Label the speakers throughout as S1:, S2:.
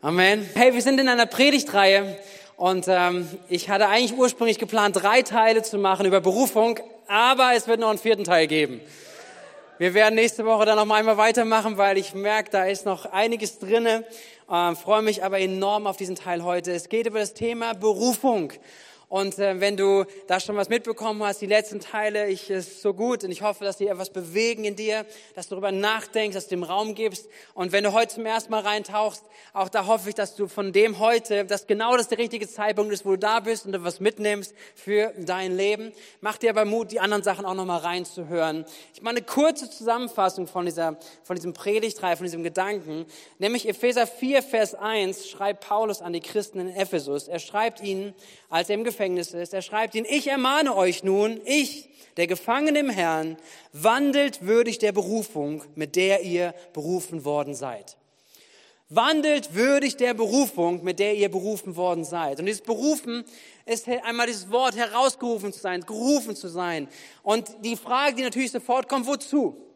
S1: Amen. Hey, wir sind in einer Predigtreihe und ähm, ich hatte eigentlich ursprünglich geplant, drei Teile zu machen über Berufung, aber es wird noch einen vierten Teil geben. Wir werden nächste Woche dann noch einmal weitermachen, weil ich merke, da ist noch einiges drinne. Ähm, freue mich aber enorm auf diesen Teil heute. Es geht über das Thema Berufung. Und äh, wenn du da schon was mitbekommen hast, die letzten Teile, ich ist so gut und ich hoffe, dass die etwas bewegen in dir, dass du darüber nachdenkst, dass du dem Raum gibst. Und wenn du heute zum ersten Mal reintauchst, auch da hoffe ich, dass du von dem heute, dass genau das der richtige Zeitpunkt ist, wo du da bist und du was mitnimmst für dein Leben. Mach dir aber Mut, die anderen Sachen auch nochmal reinzuhören. Ich mache eine kurze Zusammenfassung von dieser, von diesem Predigtreihe, von diesem Gedanken. Nämlich Epheser 4, Vers 1 schreibt Paulus an die Christen in Ephesus. Er schreibt ihnen, als er im Gefängnis ist. Er schreibt ihn, ich ermahne euch nun, ich, der Gefangene im Herrn, wandelt würdig der Berufung, mit der ihr berufen worden seid. Wandelt würdig der Berufung, mit der ihr berufen worden seid. Und dieses Berufen ist einmal dieses Wort herausgerufen zu sein, gerufen zu sein. Und die Frage, die natürlich sofort kommt, wozu?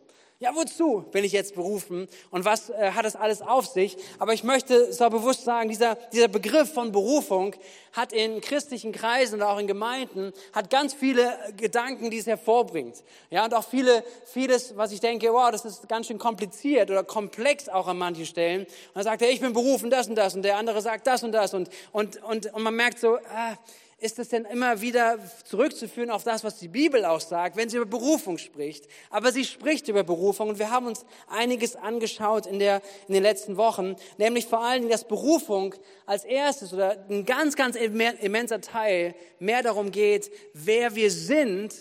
S1: Ja, wozu bin ich jetzt berufen und was äh, hat das alles auf sich? Aber ich möchte so bewusst sagen, dieser, dieser Begriff von Berufung hat in christlichen Kreisen und auch in Gemeinden, hat ganz viele äh, Gedanken, die es hervorbringt. Ja, und auch viele, vieles, was ich denke, wow, das ist ganz schön kompliziert oder komplex auch an manchen Stellen. Und dann sagt er, ich bin berufen, das und das und der andere sagt das und das und, und, und, und man merkt so, ah, ist es denn immer wieder zurückzuführen auf das, was die Bibel auch sagt, wenn sie über Berufung spricht. Aber sie spricht über Berufung und wir haben uns einiges angeschaut in, der, in den letzten Wochen, nämlich vor allen Dingen, dass Berufung als erstes oder ein ganz, ganz immenser Teil mehr darum geht, wer wir sind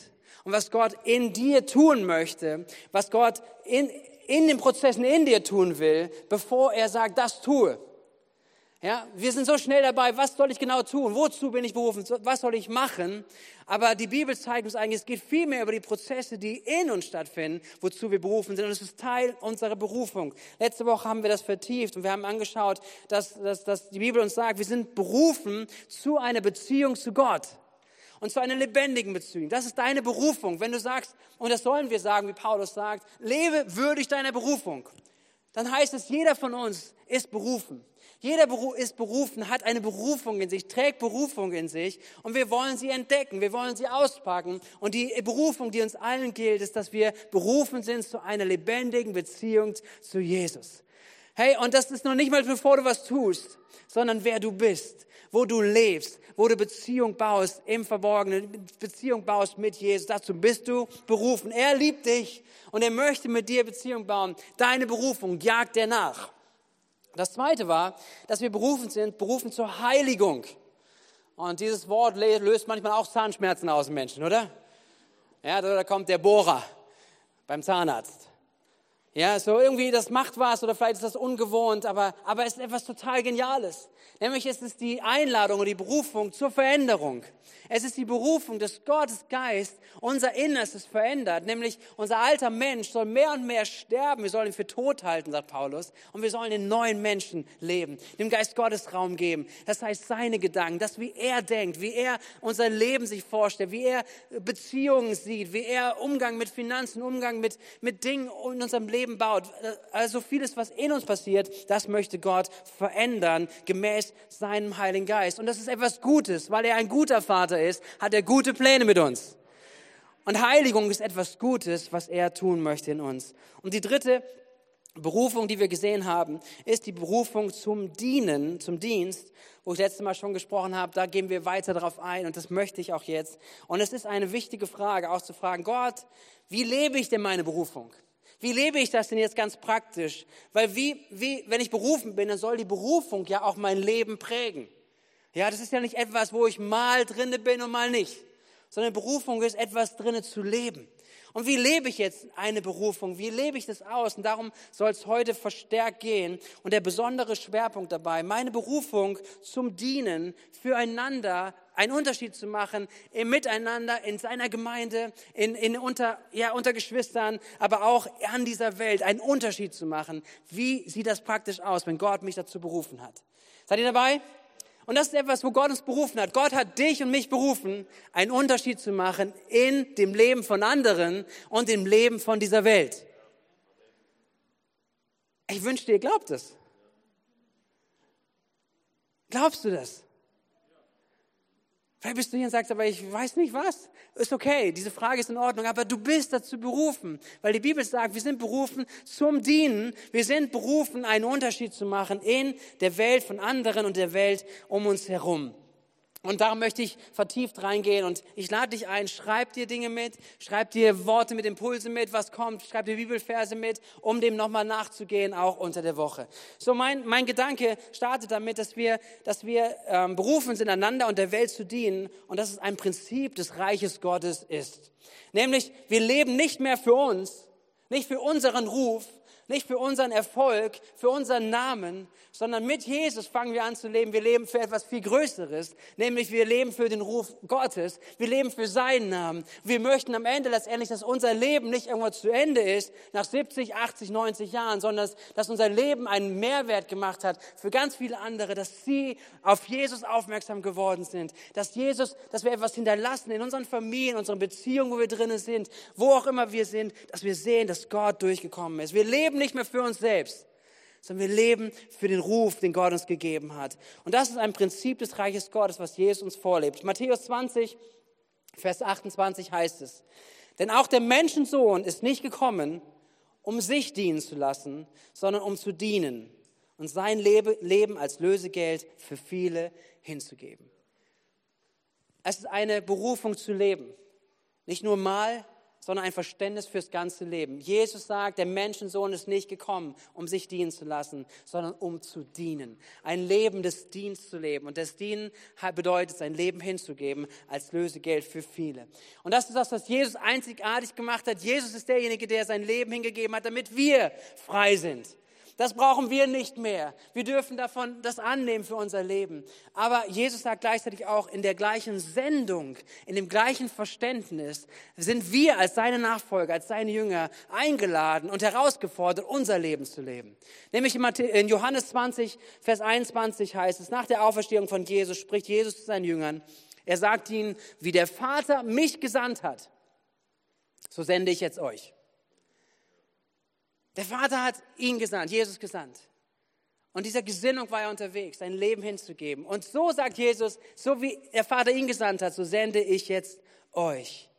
S1: und was Gott in dir tun möchte, was Gott in, in den Prozessen in dir tun will, bevor er sagt, das tue. Ja, wir sind so schnell dabei, was soll ich genau tun? Wozu bin ich berufen? Was soll ich machen? Aber die Bibel zeigt uns eigentlich, es geht viel mehr über die Prozesse, die in uns stattfinden, wozu wir berufen sind. Und es ist Teil unserer Berufung. Letzte Woche haben wir das vertieft und wir haben angeschaut, dass, dass, dass die Bibel uns sagt, wir sind berufen zu einer Beziehung zu Gott. Und zu einer lebendigen Beziehung. Das ist deine Berufung. Wenn du sagst, und das sollen wir sagen, wie Paulus sagt, lebe würdig deiner Berufung. Dann heißt es, jeder von uns ist berufen. Jeder ist berufen, hat eine Berufung in sich, trägt Berufung in sich und wir wollen sie entdecken, wir wollen sie auspacken. Und die Berufung, die uns allen gilt, ist, dass wir berufen sind zu einer lebendigen Beziehung zu Jesus. Hey, und das ist noch nicht mal bevor du was tust, sondern wer du bist, wo du lebst, wo du Beziehung baust im Verborgenen, Beziehung baust mit Jesus. Dazu bist du berufen. Er liebt dich und er möchte mit dir Beziehung bauen. Deine Berufung jagt er nach. Das zweite war, dass wir berufen sind, berufen zur Heiligung. Und dieses Wort löst manchmal auch Zahnschmerzen aus dem Menschen, oder? Ja, da kommt der Bohrer beim Zahnarzt. Ja, so irgendwie, das macht was oder vielleicht ist das ungewohnt, aber, aber es ist etwas total Geniales. Nämlich ist es die Einladung und die Berufung zur Veränderung. Es ist die Berufung des Gottes Geist, unser Innerstes verändert. Nämlich unser alter Mensch soll mehr und mehr sterben. Wir sollen ihn für tot halten, sagt Paulus. Und wir sollen den neuen Menschen leben, dem Geist Gottes Raum geben. Das heißt, seine Gedanken, das wie er denkt, wie er unser Leben sich vorstellt, wie er Beziehungen sieht, wie er Umgang mit Finanzen, Umgang mit, mit Dingen in unserem Leben baut. Also vieles, was in uns passiert, das möchte Gott verändern, gemäß seinem Heiligen Geist. Und das ist etwas Gutes, weil er ein guter Vater ist, hat er gute Pläne mit uns. Und Heiligung ist etwas Gutes, was er tun möchte in uns. Und die dritte Berufung, die wir gesehen haben, ist die Berufung zum Dienen, zum Dienst, wo ich letztes Mal schon gesprochen habe. Da gehen wir weiter darauf ein und das möchte ich auch jetzt. Und es ist eine wichtige Frage, auch zu fragen, Gott, wie lebe ich denn meine Berufung? Wie lebe ich das denn jetzt ganz praktisch? Weil wie, wie, wenn ich berufen bin, dann soll die Berufung ja auch mein Leben prägen. Ja, das ist ja nicht etwas, wo ich mal drinne bin und mal nicht, sondern Berufung ist etwas drinne zu leben. Und wie lebe ich jetzt eine Berufung? Wie lebe ich das aus? Und darum soll es heute verstärkt gehen. Und der besondere Schwerpunkt dabei, meine Berufung zum Dienen, füreinander einen Unterschied zu machen, im Miteinander, in seiner Gemeinde, in, in unter, ja, unter Geschwistern, aber auch an dieser Welt einen Unterschied zu machen. Wie sieht das praktisch aus, wenn Gott mich dazu berufen hat? Seid ihr dabei? Und das ist etwas, wo Gott uns berufen hat. Gott hat dich und mich berufen, einen Unterschied zu machen in dem Leben von anderen und im Leben von dieser Welt. Ich wünschte, ihr glaubt es. Glaubst du das? Vielleicht bist du hier und sagst, aber ich weiß nicht was. Ist okay, diese Frage ist in Ordnung, aber du bist dazu berufen, weil die Bibel sagt, wir sind berufen zum Dienen. Wir sind berufen, einen Unterschied zu machen in der Welt von anderen und der Welt um uns herum. Und darum möchte ich vertieft reingehen und ich lade dich ein, schreib dir Dinge mit, schreib dir Worte mit Impulse mit, was kommt, schreib dir Bibelverse mit, um dem nochmal nachzugehen, auch unter der Woche. So mein, mein Gedanke startet damit, dass wir, dass wir ähm, berufen sind, einander und der Welt zu dienen und dass es ein Prinzip des Reiches Gottes ist. Nämlich, wir leben nicht mehr für uns, nicht für unseren Ruf, nicht für unseren Erfolg, für unseren Namen, sondern mit Jesus fangen wir an zu leben. Wir leben für etwas viel Größeres, nämlich wir leben für den Ruf Gottes. Wir leben für seinen Namen. Wir möchten am Ende letztendlich, dass unser Leben nicht irgendwo zu Ende ist, nach 70, 80, 90 Jahren, sondern dass, unser Leben einen Mehrwert gemacht hat für ganz viele andere, dass sie auf Jesus aufmerksam geworden sind, dass Jesus, dass wir etwas hinterlassen in unseren Familien, unseren Beziehungen, wo wir drinnen sind, wo auch immer wir sind, dass wir sehen, dass Gott durchgekommen ist. Wir leben nicht mehr für uns selbst, sondern wir leben für den Ruf, den Gott uns gegeben hat. Und das ist ein Prinzip des Reiches Gottes, was Jesus uns vorlebt. Matthäus 20, Vers 28 heißt es, denn auch der Menschensohn ist nicht gekommen, um sich dienen zu lassen, sondern um zu dienen und sein Leben als Lösegeld für viele hinzugeben. Es ist eine Berufung zu leben. Nicht nur mal, sondern ein Verständnis fürs ganze Leben. Jesus sagt, der Menschensohn ist nicht gekommen, um sich dienen zu lassen, sondern um zu dienen. Ein Leben des Dienstes zu leben. Und das Dienen bedeutet, sein Leben hinzugeben als Lösegeld für viele. Und das ist das, was Jesus einzigartig gemacht hat. Jesus ist derjenige, der sein Leben hingegeben hat, damit wir frei sind. Das brauchen wir nicht mehr. Wir dürfen davon das annehmen für unser Leben. Aber Jesus sagt gleichzeitig auch, in der gleichen Sendung, in dem gleichen Verständnis sind wir als seine Nachfolger, als seine Jünger eingeladen und herausgefordert, unser Leben zu leben. Nämlich in Johannes 20, Vers 21 heißt es, nach der Auferstehung von Jesus spricht Jesus zu seinen Jüngern. Er sagt ihnen, wie der Vater mich gesandt hat, so sende ich jetzt euch. Der Vater hat ihn gesandt, Jesus gesandt. Und dieser Gesinnung war er unterwegs, sein Leben hinzugeben. Und so sagt Jesus, so wie der Vater ihn gesandt hat, so sende ich jetzt euch.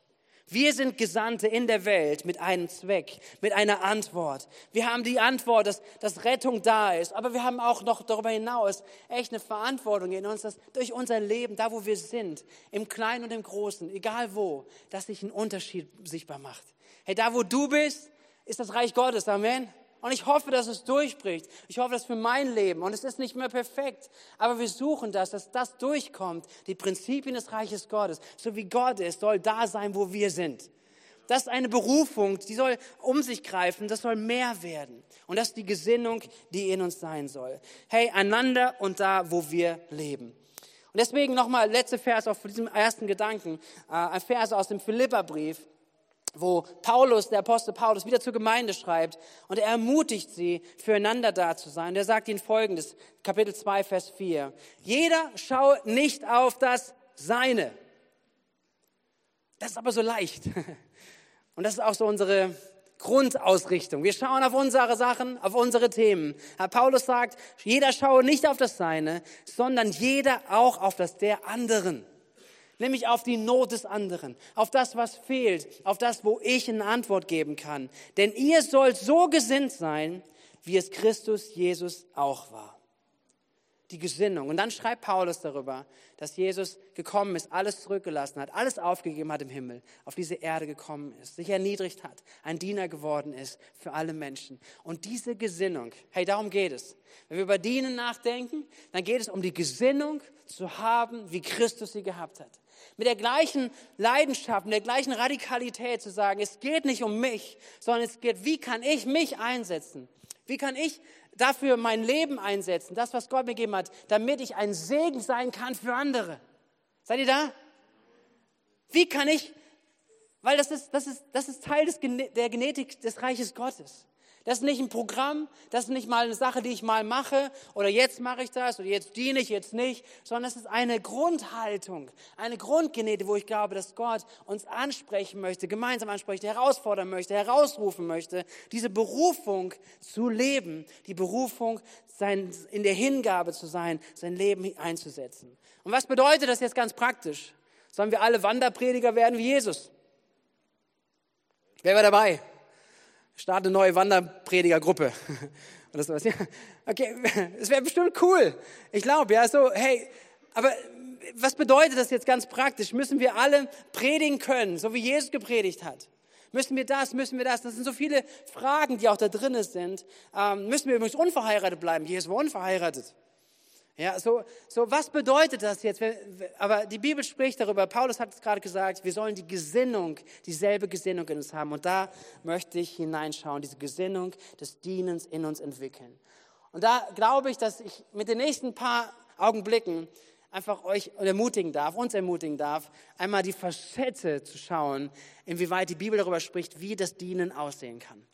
S1: Wir sind Gesandte in der Welt mit einem Zweck, mit einer Antwort. Wir haben die Antwort, dass, dass Rettung da ist, aber wir haben auch noch darüber hinaus echt eine Verantwortung in uns, dass durch unser Leben, da wo wir sind, im Kleinen und im Großen, egal wo, dass sich ein Unterschied sichtbar macht. Hey, da wo du bist, ist das Reich Gottes. Amen. Und ich hoffe, dass es durchbricht. Ich hoffe, dass für mein Leben, und es ist nicht mehr perfekt, aber wir suchen das, dass das durchkommt. Die Prinzipien des Reiches Gottes, so wie Gott ist, soll da sein, wo wir sind. Das ist eine Berufung, die soll um sich greifen, das soll mehr werden. Und das ist die Gesinnung, die in uns sein soll. Hey, einander und da, wo wir leben. Und deswegen nochmal letzte Vers auf diesem ersten Gedanken, äh, ein Vers aus dem Philipperbrief wo Paulus, der Apostel Paulus, wieder zur Gemeinde schreibt und er ermutigt sie, füreinander da zu sein. Der sagt ihnen folgendes, Kapitel 2, Vers 4. Jeder schaue nicht auf das Seine. Das ist aber so leicht. Und das ist auch so unsere Grundausrichtung. Wir schauen auf unsere Sachen, auf unsere Themen. Herr Paulus sagt, jeder schaue nicht auf das Seine, sondern jeder auch auf das der anderen nämlich auf die Not des anderen, auf das, was fehlt, auf das, wo ich eine Antwort geben kann. Denn ihr sollt so gesinnt sein, wie es Christus Jesus auch war. Die Gesinnung. Und dann schreibt Paulus darüber, dass Jesus gekommen ist, alles zurückgelassen hat, alles aufgegeben hat im Himmel, auf diese Erde gekommen ist, sich erniedrigt hat, ein Diener geworden ist für alle Menschen. Und diese Gesinnung, hey, darum geht es. Wenn wir über Dienen nachdenken, dann geht es um die Gesinnung zu haben, wie Christus sie gehabt hat mit der gleichen Leidenschaft, mit der gleichen Radikalität zu sagen, es geht nicht um mich, sondern es geht, wie kann ich mich einsetzen? Wie kann ich dafür mein Leben einsetzen, das, was Gott mir gegeben hat, damit ich ein Segen sein kann für andere? Seid ihr da? Wie kann ich, weil das ist, das ist, das ist Teil des, der Genetik des Reiches Gottes. Das ist nicht ein Programm, das ist nicht mal eine Sache, die ich mal mache oder jetzt mache ich das oder jetzt diene ich, jetzt nicht, sondern es ist eine Grundhaltung, eine Grundgenete, wo ich glaube, dass Gott uns ansprechen möchte, gemeinsam ansprechen, herausfordern möchte, herausrufen möchte, diese Berufung zu leben, die Berufung sein, in der Hingabe zu sein, sein Leben einzusetzen. Und was bedeutet das jetzt ganz praktisch? Sollen wir alle Wanderprediger werden wie Jesus? Wer war dabei? Start eine neue Wanderpredigergruppe. Oder sowas. Ja, okay, es wäre bestimmt cool. Ich glaube, ja, so, hey, aber was bedeutet das jetzt ganz praktisch? Müssen wir alle predigen können, so wie Jesus gepredigt hat? Müssen wir das, müssen wir das? Das sind so viele Fragen, die auch da drin sind. Ähm, müssen wir übrigens unverheiratet bleiben? Jesus war unverheiratet. Ja, so, so was bedeutet das jetzt? Aber die Bibel spricht darüber. Paulus hat es gerade gesagt, wir sollen die Gesinnung, dieselbe Gesinnung in uns haben. Und da möchte ich hineinschauen, diese Gesinnung des Dienens in uns entwickeln. Und da glaube ich, dass ich mit den nächsten paar Augenblicken einfach euch ermutigen darf, uns ermutigen darf, einmal die Facette zu schauen, inwieweit die Bibel darüber spricht, wie das Dienen aussehen kann.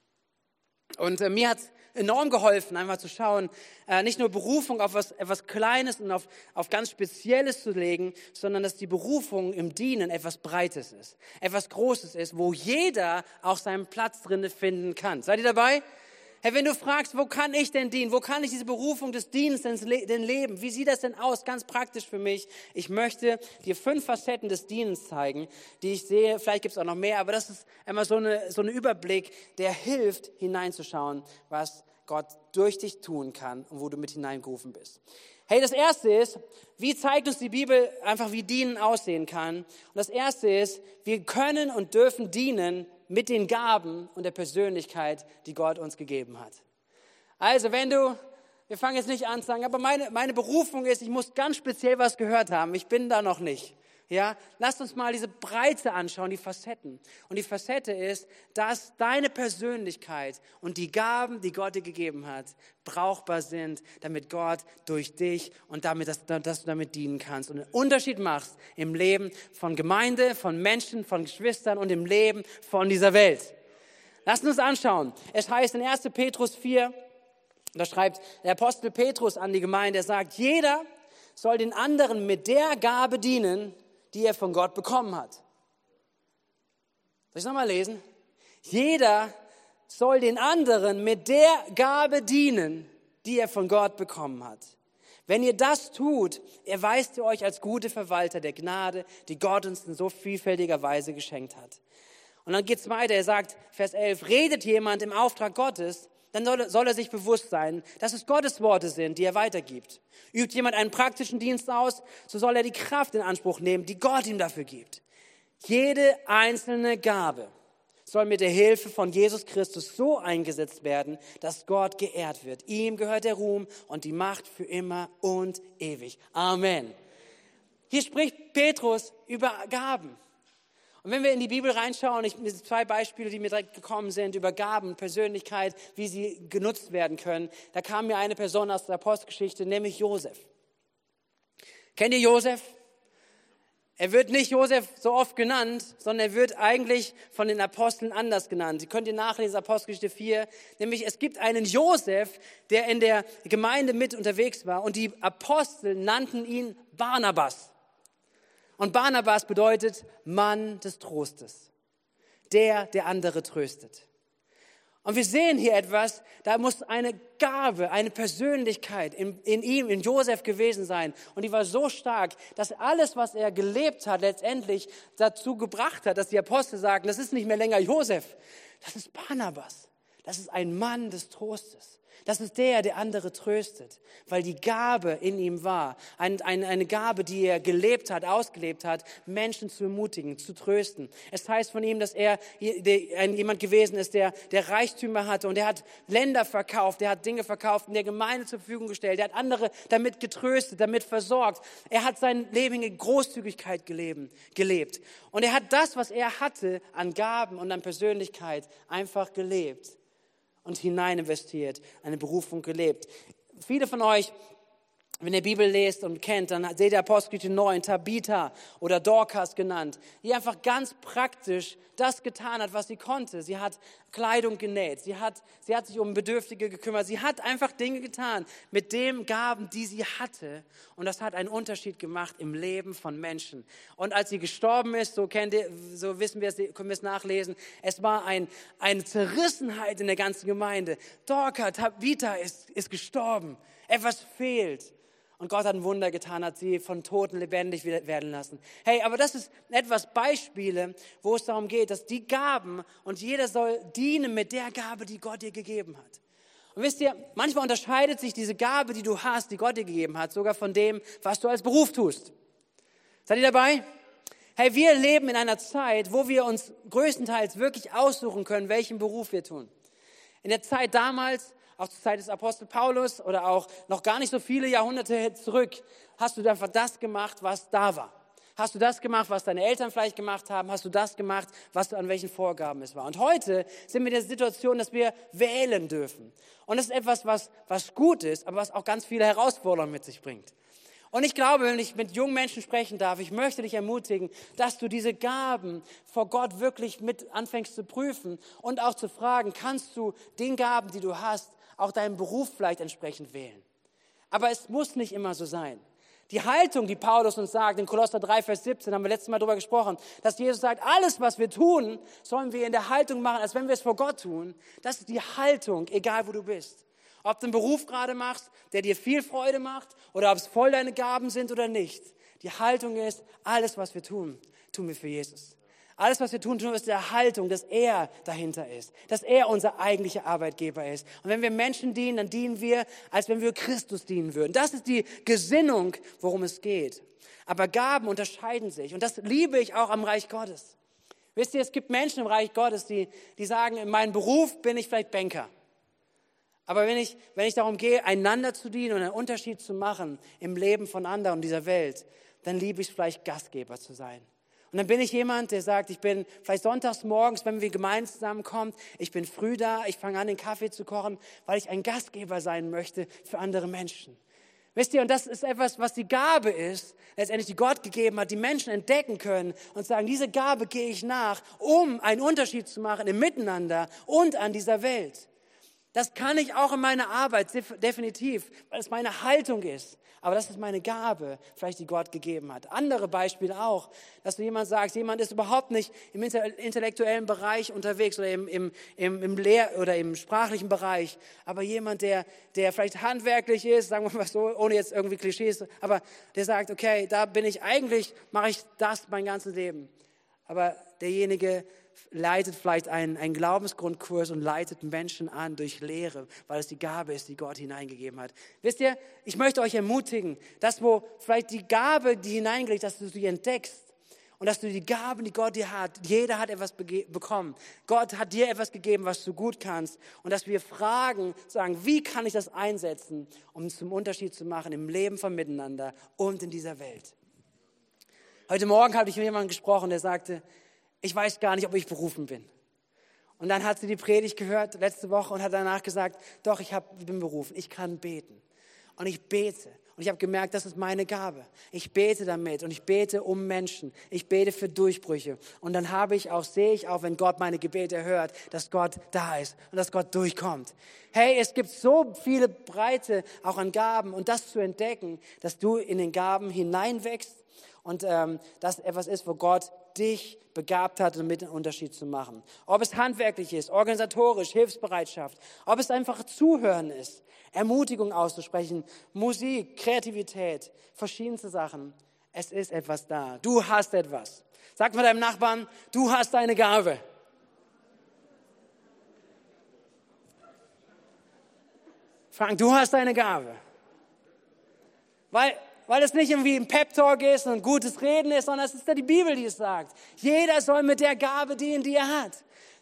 S1: Und äh, mir hat enorm geholfen, einfach zu schauen, äh, nicht nur Berufung auf was, etwas Kleines und auf, auf ganz Spezielles zu legen, sondern dass die Berufung im Dienen etwas Breites ist, etwas Großes ist, wo jeder auch seinen Platz drinne finden kann. Seid ihr dabei? Hey, wenn du fragst, wo kann ich denn dienen? Wo kann ich diese Berufung des Dienstes denn leben? Wie sieht das denn aus? Ganz praktisch für mich. Ich möchte dir fünf Facetten des Dienens zeigen, die ich sehe. Vielleicht gibt es auch noch mehr, aber das ist einmal so, eine, so ein Überblick, der hilft, hineinzuschauen, was Gott durch dich tun kann und wo du mit hineingerufen bist. Hey, das erste ist, wie zeigt uns die Bibel einfach, wie Dienen aussehen kann? Und das erste ist, wir können und dürfen dienen mit den Gaben und der Persönlichkeit, die Gott uns gegeben hat. Also, wenn du, wir fangen jetzt nicht an zu sagen, aber meine, meine Berufung ist, ich muss ganz speziell was gehört haben. Ich bin da noch nicht. Ja, lasst uns mal diese Breite anschauen, die Facetten. Und die Facette ist, dass deine Persönlichkeit und die Gaben, die Gott dir gegeben hat, brauchbar sind, damit Gott durch dich und damit, dass, dass du damit dienen kannst und einen Unterschied machst im Leben von Gemeinde, von Menschen, von Geschwistern und im Leben von dieser Welt. Lasst uns anschauen. Es heißt in 1. Petrus 4, da schreibt der Apostel Petrus an die Gemeinde, er sagt, jeder soll den anderen mit der Gabe dienen, die er von Gott bekommen hat. Soll ich nochmal lesen? Jeder soll den anderen mit der Gabe dienen, die er von Gott bekommen hat. Wenn ihr das tut, erweist ihr euch als gute Verwalter der Gnade, die Gott uns in so vielfältiger Weise geschenkt hat. Und dann geht's weiter. Er sagt, Vers 11, redet jemand im Auftrag Gottes, dann soll, soll er sich bewusst sein, dass es Gottes Worte sind, die er weitergibt. Übt jemand einen praktischen Dienst aus, so soll er die Kraft in Anspruch nehmen, die Gott ihm dafür gibt. Jede einzelne Gabe soll mit der Hilfe von Jesus Christus so eingesetzt werden, dass Gott geehrt wird. Ihm gehört der Ruhm und die Macht für immer und ewig. Amen. Hier spricht Petrus über Gaben. Und wenn wir in die Bibel reinschauen, ich, zwei Beispiele, die mir direkt gekommen sind, über Gaben, Persönlichkeit, wie sie genutzt werden können, da kam mir eine Person aus der Apostelgeschichte, nämlich Josef. Kennt ihr Josef? Er wird nicht Josef so oft genannt, sondern er wird eigentlich von den Aposteln anders genannt. Sie könnt ihr nachlesen, Apostelgeschichte 4. Nämlich es gibt einen Josef, der in der Gemeinde mit unterwegs war und die Apostel nannten ihn Barnabas. Und Barnabas bedeutet Mann des Trostes. Der, der andere tröstet. Und wir sehen hier etwas, da muss eine Gabe, eine Persönlichkeit in, in, ihm, in Josef gewesen sein. Und die war so stark, dass alles, was er gelebt hat, letztendlich dazu gebracht hat, dass die Apostel sagen, das ist nicht mehr länger Josef, das ist Barnabas. Das ist ein Mann des Trostes. Das ist der, der andere tröstet, weil die Gabe in ihm war. Ein, ein, eine Gabe, die er gelebt hat, ausgelebt hat, Menschen zu ermutigen, zu trösten. Es heißt von ihm, dass er jemand gewesen ist, der, der Reichtümer hatte und er hat Länder verkauft, er hat Dinge verkauft in der Gemeinde zur Verfügung gestellt, er hat andere damit getröstet, damit versorgt. Er hat sein Leben in Großzügigkeit gelebt. Und er hat das, was er hatte an Gaben und an Persönlichkeit, einfach gelebt und hinein investiert, eine Berufung gelebt. Viele von euch wenn ihr Bibel lest und kennt, dann seht ihr Apostelgeschichte 9, Tabitha oder Dorcas genannt, die einfach ganz praktisch das getan hat, was sie konnte. Sie hat Kleidung genäht, sie hat, sie hat sich um Bedürftige gekümmert, sie hat einfach Dinge getan mit dem Gaben, die sie hatte. Und das hat einen Unterschied gemacht im Leben von Menschen. Und als sie gestorben ist, so, kennt ihr, so wissen wir es, können wir es nachlesen, es war ein, eine Zerrissenheit in der ganzen Gemeinde. Dorcas, Tabitha ist, ist gestorben. Etwas fehlt. Und Gott hat ein Wunder getan, hat sie von Toten lebendig werden lassen. Hey, aber das ist etwas Beispiele, wo es darum geht, dass die Gaben und jeder soll dienen mit der Gabe, die Gott dir gegeben hat. Und wisst ihr, manchmal unterscheidet sich diese Gabe, die du hast, die Gott dir gegeben hat, sogar von dem, was du als Beruf tust. Seid ihr dabei? Hey, wir leben in einer Zeit, wo wir uns größtenteils wirklich aussuchen können, welchen Beruf wir tun. In der Zeit damals auch zur Zeit des Apostel Paulus oder auch noch gar nicht so viele Jahrhunderte zurück, hast du einfach das gemacht, was da war. Hast du das gemacht, was deine Eltern vielleicht gemacht haben? Hast du das gemacht, was du an welchen Vorgaben es war? Und heute sind wir in der Situation, dass wir wählen dürfen. Und das ist etwas, was, was gut ist, aber was auch ganz viele Herausforderungen mit sich bringt. Und ich glaube, wenn ich mit jungen Menschen sprechen darf, ich möchte dich ermutigen, dass du diese Gaben vor Gott wirklich mit anfängst zu prüfen und auch zu fragen, kannst du den Gaben, die du hast, auch deinen Beruf vielleicht entsprechend wählen. Aber es muss nicht immer so sein. Die Haltung, die Paulus uns sagt, in Kolosser 3, Vers 17, haben wir letztes Mal darüber gesprochen, dass Jesus sagt, alles, was wir tun, sollen wir in der Haltung machen, als wenn wir es vor Gott tun. Das ist die Haltung, egal wo du bist. Ob du einen Beruf gerade machst, der dir viel Freude macht, oder ob es voll deine Gaben sind oder nicht. Die Haltung ist, alles, was wir tun, tun wir für Jesus. Alles, was wir tun, tun wir aus der Haltung, dass er dahinter ist, dass er unser eigentlicher Arbeitgeber ist. Und wenn wir Menschen dienen, dann dienen wir, als wenn wir Christus dienen würden. Das ist die Gesinnung, worum es geht. Aber Gaben unterscheiden sich. Und das liebe ich auch am Reich Gottes. Wisst ihr, es gibt Menschen im Reich Gottes, die, die sagen, in meinem Beruf bin ich vielleicht Banker. Aber wenn ich, wenn ich darum gehe, einander zu dienen und einen Unterschied zu machen im Leben von anderen und dieser Welt, dann liebe ich es vielleicht Gastgeber zu sein. Und dann bin ich jemand, der sagt, ich bin vielleicht sonntags morgens, wenn wir gemeinsam zusammenkommen, ich bin früh da, ich fange an, den Kaffee zu kochen, weil ich ein Gastgeber sein möchte für andere Menschen. Wisst ihr, und das ist etwas, was die Gabe ist, letztendlich die Gott gegeben hat, die Menschen entdecken können und sagen, diese Gabe gehe ich nach, um einen Unterschied zu machen im Miteinander und an dieser Welt. Das kann ich auch in meiner Arbeit, definitiv, weil es meine Haltung ist. Aber das ist meine Gabe, vielleicht die Gott gegeben hat. Andere Beispiele auch, dass du jemand sagst, jemand ist überhaupt nicht im intellektuellen Bereich unterwegs oder im, im, im, im Lehr- oder im sprachlichen Bereich, aber jemand, der, der vielleicht handwerklich ist, sagen wir mal so, ohne jetzt irgendwie Klischees, aber der sagt, okay, da bin ich eigentlich, mache ich das mein ganzes Leben. Aber derjenige leitet vielleicht einen, einen Glaubensgrundkurs und leitet Menschen an durch Lehre, weil es die Gabe ist, die Gott hineingegeben hat. Wisst ihr, ich möchte euch ermutigen, dass wo vielleicht die Gabe, die hineingelegt, dass du sie entdeckst und dass du die Gaben, die Gott dir hat, jeder hat etwas bekommen. Gott hat dir etwas gegeben, was du gut kannst. Und dass wir fragen, sagen, wie kann ich das einsetzen, um zum Unterschied zu machen im Leben von Miteinander und in dieser Welt. Heute Morgen habe ich mit jemandem gesprochen, der sagte, ich weiß gar nicht, ob ich berufen bin. Und dann hat sie die Predigt gehört letzte Woche und hat danach gesagt, doch, ich hab, bin berufen, ich kann beten. Und ich bete. Und ich habe gemerkt, das ist meine Gabe. Ich bete damit und ich bete um Menschen. Ich bete für Durchbrüche. Und dann habe ich auch, sehe ich auch, wenn Gott meine Gebete hört, dass Gott da ist und dass Gott durchkommt. Hey, es gibt so viele Breite auch an Gaben und das zu entdecken, dass du in den Gaben hineinwächst und ähm, das etwas ist, wo Gott dich begabt hat, um mit einen Unterschied zu machen. Ob es handwerklich ist, organisatorisch, Hilfsbereitschaft, ob es einfach Zuhören ist, Ermutigung auszusprechen, Musik, Kreativität, verschiedenste Sachen. Es ist etwas da. Du hast etwas. Sag mal deinem Nachbarn, du hast eine Gabe. Frank, du hast eine Gabe. Weil weil es nicht irgendwie ein Pep-Talk ist und ein gutes Reden ist, sondern es ist ja die Bibel, die es sagt. Jeder soll mit der Gabe dienen, die er hat.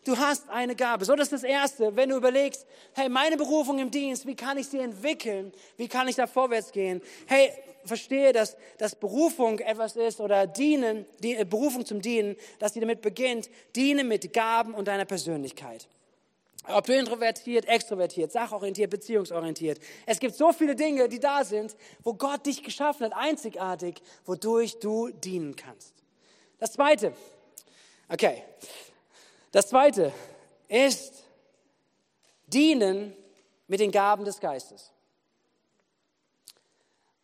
S1: Du hast eine Gabe. So, das ist das Erste. Wenn du überlegst, hey, meine Berufung im Dienst, wie kann ich sie entwickeln? Wie kann ich da vorwärts gehen? Hey, verstehe, dass, dass Berufung etwas ist oder Dienen, die, äh, Berufung zum Dienen, dass die damit beginnt, diene mit Gaben und deiner Persönlichkeit. Ob du introvertiert, extrovertiert, sachorientiert, beziehungsorientiert. Es gibt so viele Dinge, die da sind, wo Gott dich geschaffen hat, einzigartig, wodurch du dienen kannst. Das zweite, okay, das zweite ist dienen mit den Gaben des Geistes.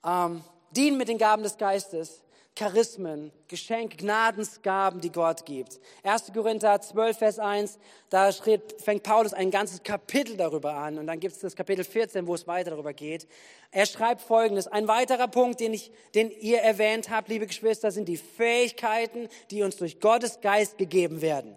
S1: Ähm, dienen mit den Gaben des Geistes Charismen, Geschenke, Gnadensgaben, die Gott gibt. 1. Korinther 12, Vers 1, da fängt Paulus ein ganzes Kapitel darüber an und dann gibt es das Kapitel 14, wo es weiter darüber geht. Er schreibt Folgendes, ein weiterer Punkt, den, ich, den ihr erwähnt habt, liebe Geschwister, sind die Fähigkeiten, die uns durch Gottes Geist gegeben werden.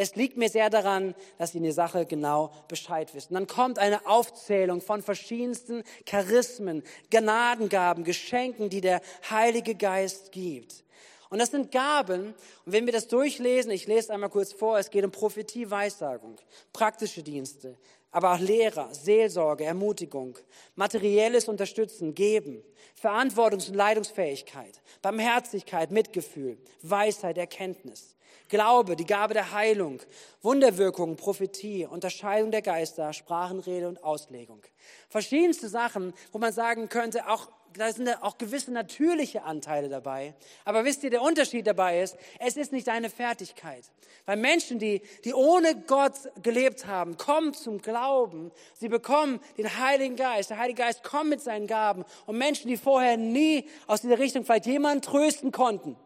S1: Es liegt mir sehr daran, dass ihr in der Sache genau Bescheid wisst. Und dann kommt eine Aufzählung von verschiedensten Charismen, Gnadengaben, Geschenken, die der Heilige Geist gibt. Und das sind Gaben. Und wenn wir das durchlesen, ich lese einmal kurz vor, es geht um Prophetie, Weissagung, praktische Dienste, aber auch Lehrer, Seelsorge, Ermutigung, materielles Unterstützen, Geben, Verantwortungs- und Leitungsfähigkeit, Barmherzigkeit, Mitgefühl, Weisheit, Erkenntnis. Glaube, die Gabe der Heilung, Wunderwirkung, Prophetie, Unterscheidung der Geister, Sprachenrede und Auslegung. Verschiedenste Sachen, wo man sagen könnte, auch da sind auch gewisse natürliche Anteile dabei. Aber wisst ihr, der Unterschied dabei ist, es ist nicht deine Fertigkeit. Weil Menschen, die, die ohne Gott gelebt haben, kommen zum Glauben. Sie bekommen den Heiligen Geist. Der Heilige Geist kommt mit seinen Gaben. Und Menschen, die vorher nie aus dieser Richtung vielleicht jemanden trösten konnten,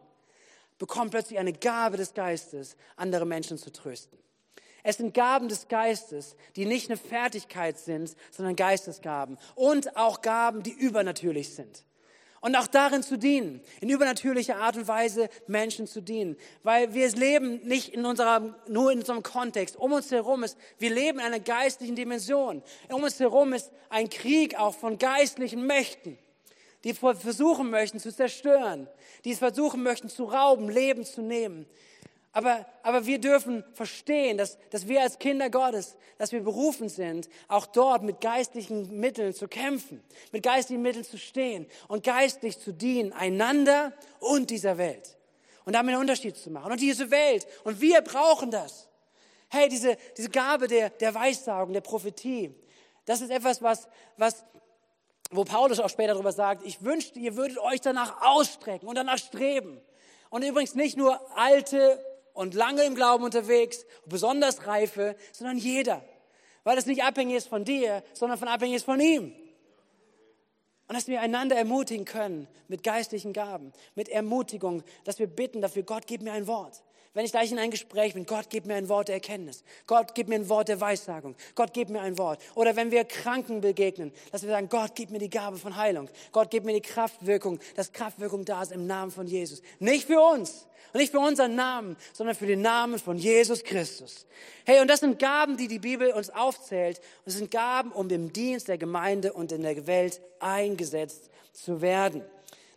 S1: bekommen plötzlich eine Gabe des Geistes, andere Menschen zu trösten. Es sind Gaben des Geistes, die nicht eine Fertigkeit sind, sondern Geistesgaben. Und auch Gaben, die übernatürlich sind. Und auch darin zu dienen, in übernatürlicher Art und Weise Menschen zu dienen. Weil wir leben nicht in unserer, nur in unserem Kontext. Um uns herum ist, wir leben in einer geistlichen Dimension. Um uns herum ist ein Krieg auch von geistlichen Mächten die versuchen möchten zu zerstören, die es versuchen möchten zu rauben, Leben zu nehmen. Aber, aber wir dürfen verstehen, dass, dass wir als Kinder Gottes, dass wir berufen sind, auch dort mit geistlichen Mitteln zu kämpfen, mit geistlichen Mitteln zu stehen und geistlich zu dienen, einander und dieser Welt. Und damit einen Unterschied zu machen. Und diese Welt. Und wir brauchen das. Hey, diese, diese Gabe der, der Weissagung, der Prophetie, das ist etwas, was, was wo Paulus auch später darüber sagt, ich wünschte, ihr würdet euch danach ausstrecken und danach streben. Und übrigens nicht nur alte und lange im Glauben unterwegs, besonders reife, sondern jeder. Weil es nicht abhängig ist von dir, sondern von abhängig ist von ihm. Und dass wir einander ermutigen können mit geistlichen Gaben, mit Ermutigung, dass wir bitten dafür, Gott, gib mir ein Wort. Wenn ich gleich in ein Gespräch bin, Gott, gib mir ein Wort der Erkenntnis. Gott, gib mir ein Wort der Weissagung. Gott, gib mir ein Wort. Oder wenn wir Kranken begegnen, dass wir sagen, Gott, gib mir die Gabe von Heilung. Gott, gib mir die Kraftwirkung, dass Kraftwirkung da ist im Namen von Jesus. Nicht für uns nicht für unseren Namen, sondern für den Namen von Jesus Christus. Hey, und das sind Gaben, die die Bibel uns aufzählt. Und es sind Gaben, um im Dienst der Gemeinde und in der Welt eingesetzt zu werden.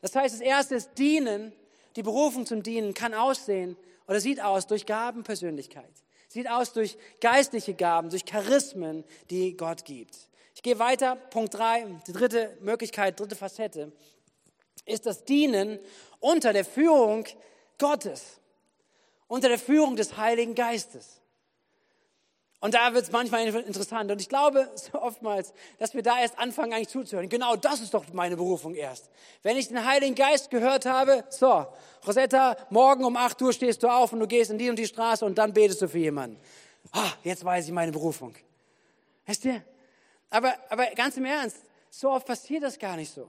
S1: Das heißt, das erste ist dienen. Die Berufung zum Dienen kann aussehen, oder sieht aus durch Gabenpersönlichkeit. Sieht aus durch geistliche Gaben, durch Charismen, die Gott gibt. Ich gehe weiter. Punkt drei, die dritte Möglichkeit, dritte Facette, ist das Dienen unter der Führung Gottes, unter der Führung des Heiligen Geistes. Und da wird es manchmal interessant. Und ich glaube so oftmals, dass wir da erst anfangen, eigentlich zuzuhören. Genau das ist doch meine Berufung erst. Wenn ich den Heiligen Geist gehört habe, so, Rosetta, morgen um 8 Uhr stehst du auf und du gehst in die und die Straße und dann betest du für jemanden. Ah, jetzt weiß ich meine Berufung. Weißt du? Aber, aber ganz im Ernst, so oft passiert das gar nicht so.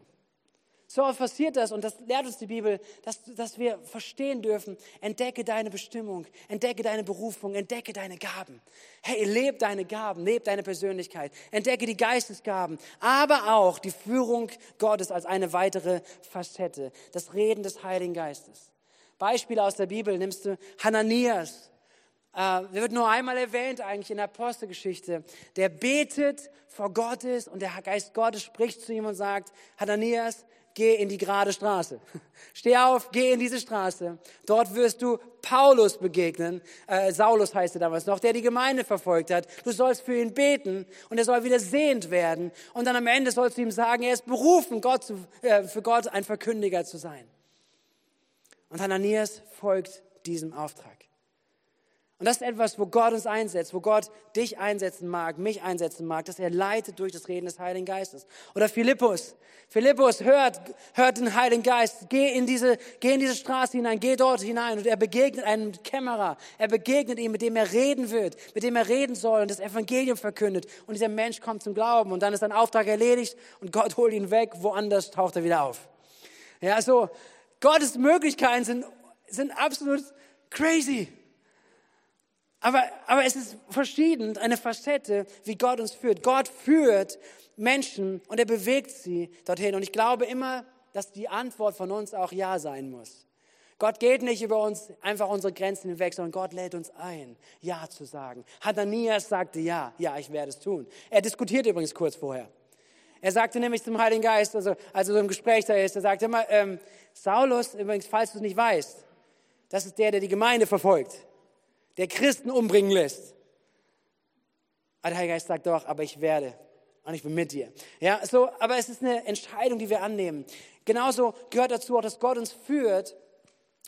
S1: So oft passiert das und das lehrt uns die Bibel, dass, dass wir verstehen dürfen, entdecke deine Bestimmung, entdecke deine Berufung, entdecke deine Gaben. Hey, leb deine Gaben, leb deine Persönlichkeit, entdecke die Geistesgaben, aber auch die Führung Gottes als eine weitere Facette, das Reden des Heiligen Geistes. Beispiele aus der Bibel nimmst du Hananias, äh, der wird nur einmal erwähnt eigentlich in der Apostelgeschichte. Der betet vor Gott ist und der Geist Gottes spricht zu ihm und sagt, Hananias, geh in die gerade Straße. Steh auf, geh in diese Straße. Dort wirst du Paulus begegnen. Äh, Saulus heißt er damals noch, der die Gemeinde verfolgt hat. Du sollst für ihn beten und er soll wieder sehend werden. Und dann am Ende sollst du ihm sagen, er ist berufen, Gott zu, äh, für Gott ein Verkündiger zu sein. Und Hananias folgt diesem Auftrag. Und das ist etwas, wo Gott uns einsetzt, wo Gott dich einsetzen mag, mich einsetzen mag, dass er leitet durch das Reden des Heiligen Geistes. Oder Philippus. Philippus hört, hört den Heiligen Geist. Geh in diese, geh in diese Straße hinein, geh dort hinein. Und er begegnet einem Kämmerer. Er begegnet ihm, mit dem er reden wird, mit dem er reden soll und das Evangelium verkündet. Und dieser Mensch kommt zum Glauben und dann ist sein Auftrag erledigt und Gott holt ihn weg. Woanders taucht er wieder auf. Ja, so. Gottes Möglichkeiten sind, sind absolut crazy. Aber, aber es ist verschieden, eine Facette, wie Gott uns führt. Gott führt Menschen und er bewegt sie dorthin. Und ich glaube immer, dass die Antwort von uns auch Ja sein muss. Gott geht nicht über uns einfach unsere Grenzen hinweg, sondern Gott lädt uns ein, Ja zu sagen. Hananias sagte Ja, ja, ich werde es tun. Er diskutiert übrigens kurz vorher. Er sagte nämlich zum Heiligen Geist, also als er so im Gespräch da ist, er sagte immer, ähm, Saulus, übrigens, falls du es nicht weißt, das ist der, der die Gemeinde verfolgt der Christen umbringen lässt. Aber der Heilige Geist sagt doch, aber ich werde und ich bin mit dir. Ja, so, aber es ist eine Entscheidung, die wir annehmen. Genauso gehört dazu auch, dass Gott uns führt,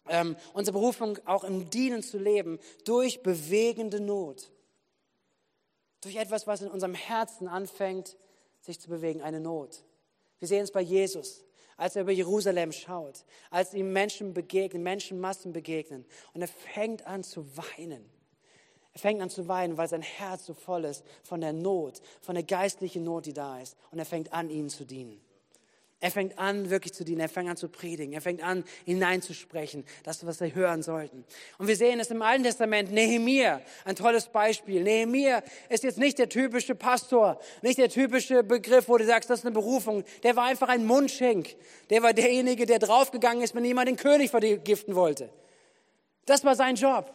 S1: ähm, unsere Berufung auch im Dienen zu leben, durch bewegende Not. Durch etwas, was in unserem Herzen anfängt, sich zu bewegen, eine Not. Wir sehen es bei Jesus als er über Jerusalem schaut, als ihm Menschen begegnen, Menschenmassen begegnen. Und er fängt an zu weinen. Er fängt an zu weinen, weil sein Herz so voll ist von der Not, von der geistlichen Not, die da ist. Und er fängt an, ihnen zu dienen. Er fängt an, wirklich zu dienen. Er fängt an zu predigen. Er fängt an, hineinzusprechen. Das, was sie hören sollten. Und wir sehen es im Alten Testament. Nehemiah, ein tolles Beispiel. Nehemiah ist jetzt nicht der typische Pastor, nicht der typische Begriff, wo du sagst, das ist eine Berufung. Der war einfach ein Mundschenk. Der war derjenige, der draufgegangen ist, wenn jemand den König vergiften wollte. Das war sein Job.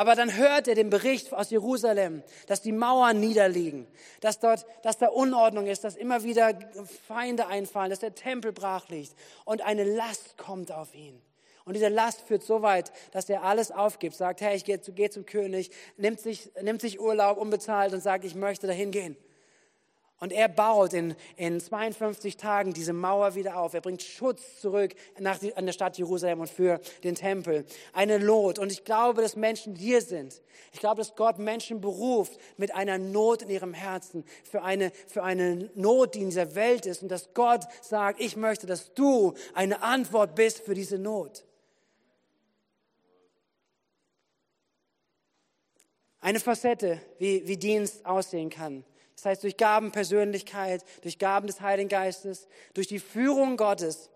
S1: Aber dann hört er den Bericht aus Jerusalem, dass die Mauern niederliegen, dass dort, dass da Unordnung ist, dass immer wieder Feinde einfallen, dass der Tempel brach liegt und eine Last kommt auf ihn. Und diese Last führt so weit, dass er alles aufgibt, sagt, hey, ich gehe, gehe zum König, nimmt sich, nimmt sich Urlaub unbezahlt und sagt, ich möchte dahin gehen. Und er baut in, in 52 Tagen diese Mauer wieder auf. Er bringt Schutz zurück nach die, an der Stadt Jerusalem und für den Tempel. Eine Not. Und ich glaube, dass Menschen hier sind. Ich glaube, dass Gott Menschen beruft mit einer Not in ihrem Herzen, für eine, für eine Not, die in dieser Welt ist. Und dass Gott sagt, ich möchte, dass du eine Antwort bist für diese Not. Eine Facette, wie, wie Dienst aussehen kann. Das heißt, durch Gaben Persönlichkeit, durch Gaben des Heiligen Geistes, durch die Führung Gottes.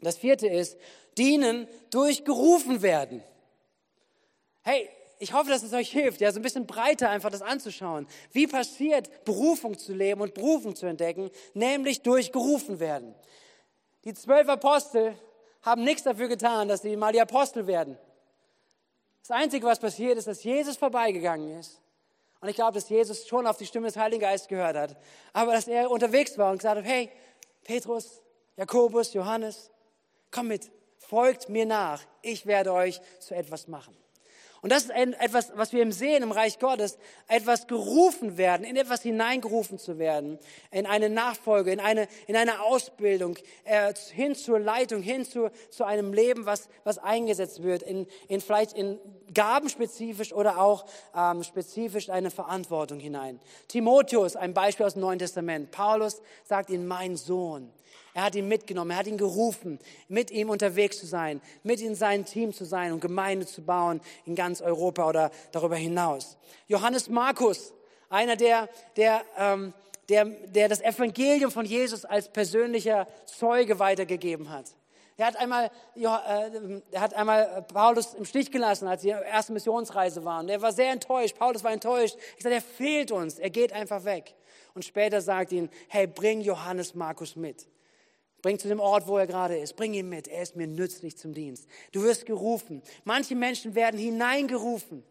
S1: Das vierte ist, dienen durch gerufen werden. Hey, ich hoffe, dass es euch hilft, ja, so ein bisschen breiter einfach das anzuschauen. Wie passiert Berufung zu leben und Berufung zu entdecken, nämlich durch gerufen werden. Die zwölf Apostel haben nichts dafür getan, dass sie mal die Apostel werden. Das Einzige, was passiert ist, dass Jesus vorbeigegangen ist und ich glaube, dass Jesus schon auf die Stimme des Heiligen Geistes gehört hat. Aber dass er unterwegs war und gesagt hat, hey, Petrus, Jakobus, Johannes, komm mit, folgt mir nach. Ich werde euch zu etwas machen. Und das ist etwas, was wir im Sehen im Reich Gottes, etwas gerufen werden, in etwas hineingerufen zu werden, in eine Nachfolge, in eine, in eine Ausbildung, äh, hin zur Leitung, hin zu, zu einem Leben, was, was eingesetzt wird, in, in vielleicht in Gaben spezifisch oder auch ähm, spezifisch eine Verantwortung hinein. Timotheus, ein Beispiel aus dem Neuen Testament. Paulus sagt ihm, mein Sohn. Er hat ihn mitgenommen, er hat ihn gerufen, mit ihm unterwegs zu sein, mit in sein Team zu sein und Gemeinde zu bauen in ganz Europa oder darüber hinaus. Johannes Markus, einer der, der, ähm, der, der das Evangelium von Jesus als persönlicher Zeuge weitergegeben hat. Er hat einmal, äh, er hat einmal Paulus im Stich gelassen, als der ersten Missionsreise waren. Er war sehr enttäuscht. Paulus war enttäuscht. Ich sagte, er fehlt uns. Er geht einfach weg. Und später sagt ihn, hey, bring Johannes Markus mit. Bring zu dem Ort, wo er gerade ist. Bring ihn mit. Er ist mir nützlich zum Dienst. Du wirst gerufen. Manche Menschen werden hineingerufen.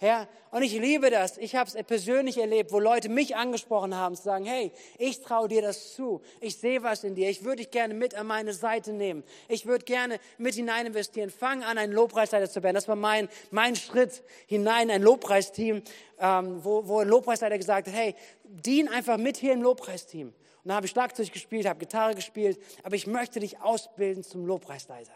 S1: Ja, und ich liebe das. Ich habe es persönlich erlebt, wo Leute mich angesprochen haben, zu sagen, hey, ich traue dir das zu. Ich sehe was in dir. Ich würde dich gerne mit an meine Seite nehmen. Ich würde gerne mit hinein investieren. Fang an, ein Lobpreisleiter zu werden. Das war mein, mein Schritt hinein, ein Lobpreisteam, ähm, wo, wo ein Lobpreisleiter gesagt hat, hey, dien einfach mit hier im Lobpreisteam. Dann habe ich Schlagzeug gespielt, habe Gitarre gespielt, aber ich möchte dich ausbilden zum Lobpreisleiter.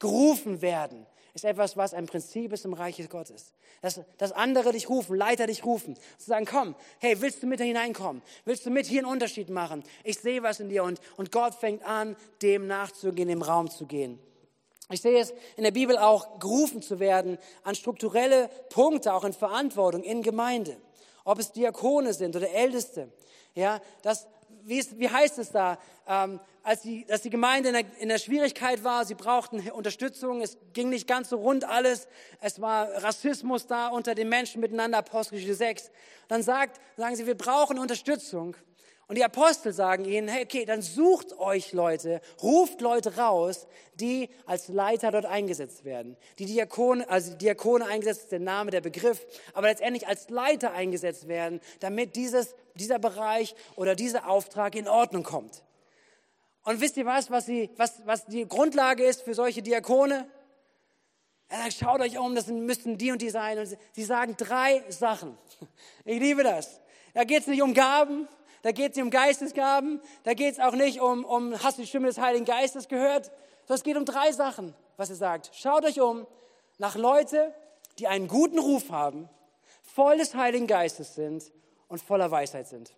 S1: Gerufen werden ist etwas, was ein Prinzip ist im Reich Gottes. Dass, dass andere dich rufen, Leiter dich rufen, zu sagen, komm, hey, willst du mit hineinkommen? Willst du mit hier einen Unterschied machen? Ich sehe was in dir und, und Gott fängt an, dem nachzugehen, dem Raum zu gehen. Ich sehe es in der Bibel auch, gerufen zu werden an strukturelle Punkte, auch in Verantwortung, in Gemeinde. Ob es Diakone sind oder Älteste. Ja, das, wie, ist, wie heißt es da? Ähm, als, die, als die Gemeinde in der, in der Schwierigkeit war, sie brauchten Unterstützung, es ging nicht ganz so rund alles, es war Rassismus da unter den Menschen miteinander, Apostelgeschichte 6. Dann sagt, sagen sie, wir brauchen Unterstützung. Und die Apostel sagen ihnen, hey, okay, dann sucht euch Leute, ruft Leute raus, die als Leiter dort eingesetzt werden. Die Diakone, also Diakone eingesetzt ist der Name, der Begriff, aber letztendlich als Leiter eingesetzt werden, damit dieses, dieser Bereich oder dieser Auftrag in Ordnung kommt. Und wisst ihr was, was, sie, was, was die Grundlage ist für solche Diakone? Er sagt, schaut euch um, das müssten die und die sein. Und sie sagen drei Sachen. Ich liebe das. Da geht es nicht um Gaben, da geht es nicht um Geistesgaben, da geht es auch nicht um, um, hast du die Stimme des Heiligen Geistes gehört? Sondern es geht um drei Sachen, was er sagt. Schaut euch um nach Leute, die einen guten Ruf haben, voll des Heiligen Geistes sind und voller Weisheit sind.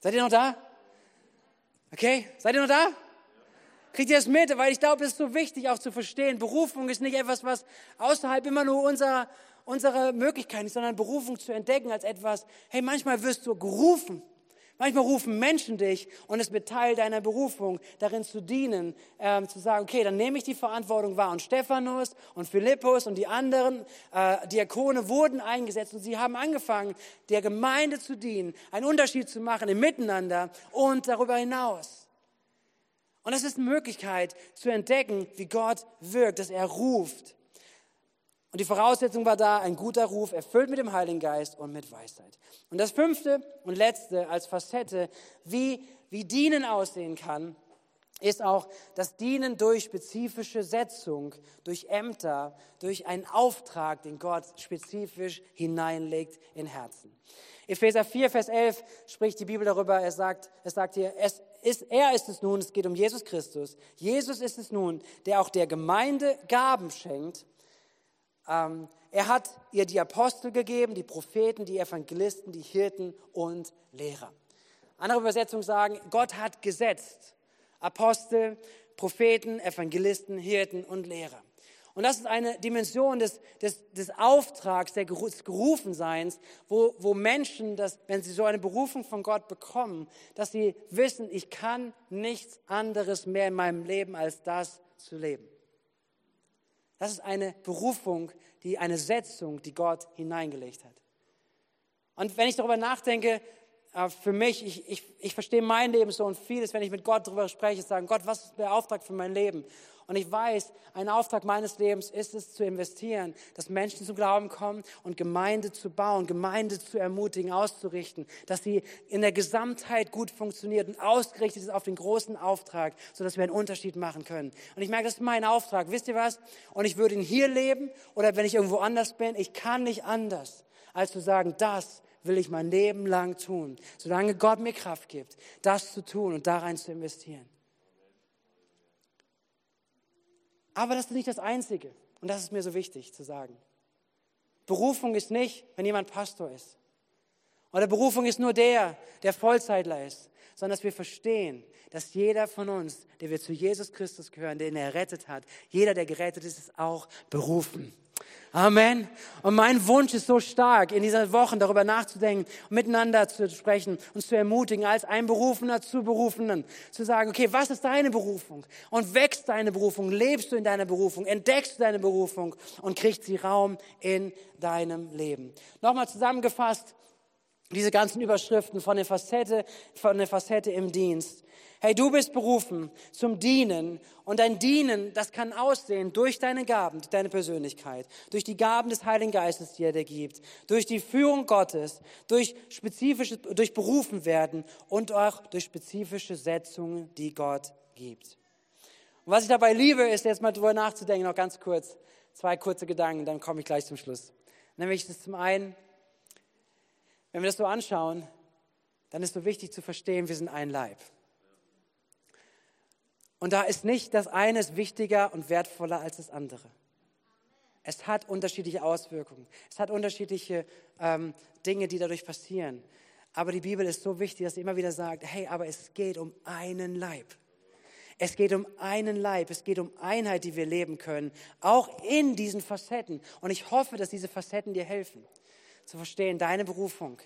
S1: Seid ihr noch da? Okay, seid ihr noch da? Kriegt ihr das mit? Weil ich glaube, es ist so wichtig auch zu verstehen. Berufung ist nicht etwas, was außerhalb immer nur unserer, unserer Möglichkeiten ist, sondern Berufung zu entdecken als etwas, hey, manchmal wirst du gerufen. Manchmal rufen Menschen dich und es wird Teil deiner Berufung, darin zu dienen, ähm, zu sagen, okay, dann nehme ich die Verantwortung wahr. Und Stephanus und Philippus und die anderen äh, Diakone wurden eingesetzt und sie haben angefangen, der Gemeinde zu dienen, einen Unterschied zu machen im Miteinander und darüber hinaus. Und das ist eine Möglichkeit zu entdecken, wie Gott wirkt, dass er ruft. Und die Voraussetzung war da, ein guter Ruf, erfüllt mit dem Heiligen Geist und mit Weisheit. Und das fünfte und letzte als Facette, wie, wie Dienen aussehen kann, ist auch das Dienen durch spezifische Setzung, durch Ämter, durch einen Auftrag, den Gott spezifisch hineinlegt in Herzen. Epheser 4, Vers 11 spricht die Bibel darüber, er sagt, er sagt hier, es ist, er ist es nun, es geht um Jesus Christus, Jesus ist es nun, der auch der Gemeinde Gaben schenkt, ähm, er hat ihr die Apostel gegeben, die Propheten, die Evangelisten, die Hirten und Lehrer. Andere Übersetzungen sagen, Gott hat gesetzt. Apostel, Propheten, Evangelisten, Hirten und Lehrer. Und das ist eine Dimension des, des, des Auftrags, des Gerufenseins, wo, wo Menschen, das, wenn sie so eine Berufung von Gott bekommen, dass sie wissen, ich kann nichts anderes mehr in meinem Leben als das zu leben. Das ist eine Berufung, die eine Setzung, die Gott hineingelegt hat. Und wenn ich darüber nachdenke, äh, für mich, ich, ich, ich verstehe mein Leben so und vieles, wenn ich mit Gott darüber spreche, sagen, Gott, was ist der Auftrag für mein Leben? Und ich weiß, ein Auftrag meines Lebens ist es zu investieren, dass Menschen zum Glauben kommen und Gemeinde zu bauen, Gemeinde zu ermutigen, auszurichten, dass sie in der Gesamtheit gut funktioniert und ausgerichtet ist auf den großen Auftrag, sodass wir einen Unterschied machen können. Und ich merke, das ist mein Auftrag. Wisst ihr was? Und ich würde ihn hier leben oder wenn ich irgendwo anders bin, ich kann nicht anders, als zu sagen, das will ich mein Leben lang tun, solange Gott mir Kraft gibt, das zu tun und da rein zu investieren. Aber das ist nicht das Einzige. Und das ist mir so wichtig zu sagen. Berufung ist nicht, wenn jemand Pastor ist. Oder Berufung ist nur der, der Vollzeitler ist. Sondern dass wir verstehen, dass jeder von uns, der wir zu Jesus Christus gehören, den er errettet hat, jeder, der gerettet ist, ist auch berufen. Amen. Und mein Wunsch ist so stark, in dieser Woche darüber nachzudenken, miteinander zu sprechen, uns zu ermutigen, als ein Berufener zu Berufenen, zu sagen, okay, was ist deine Berufung? Und wächst deine Berufung? Lebst du in deiner Berufung? Entdeckst du deine Berufung? Und kriegt sie Raum in deinem Leben? Nochmal zusammengefasst, diese ganzen Überschriften von der Facette, von der Facette im Dienst. Hey, du bist berufen zum Dienen und dein Dienen, das kann aussehen durch deine Gaben, durch deine Persönlichkeit, durch die Gaben des Heiligen Geistes, die er dir gibt, durch die Führung Gottes, durch spezifische, durch berufen werden und auch durch spezifische Setzungen, die Gott gibt. Und was ich dabei liebe, ist jetzt mal drüber nachzudenken, noch ganz kurz, zwei kurze Gedanken, dann komme ich gleich zum Schluss. Nämlich das zum einen, wenn wir das so anschauen, dann ist so wichtig zu verstehen, wir sind ein Leib. Und da ist nicht das eine ist wichtiger und wertvoller als das andere. Es hat unterschiedliche Auswirkungen. Es hat unterschiedliche ähm, Dinge, die dadurch passieren. Aber die Bibel ist so wichtig, dass sie immer wieder sagt, hey, aber es geht um einen Leib. Es geht um einen Leib, es geht um Einheit, die wir leben können, auch in diesen Facetten. Und ich hoffe, dass diese Facetten dir helfen, zu verstehen, deine Berufung.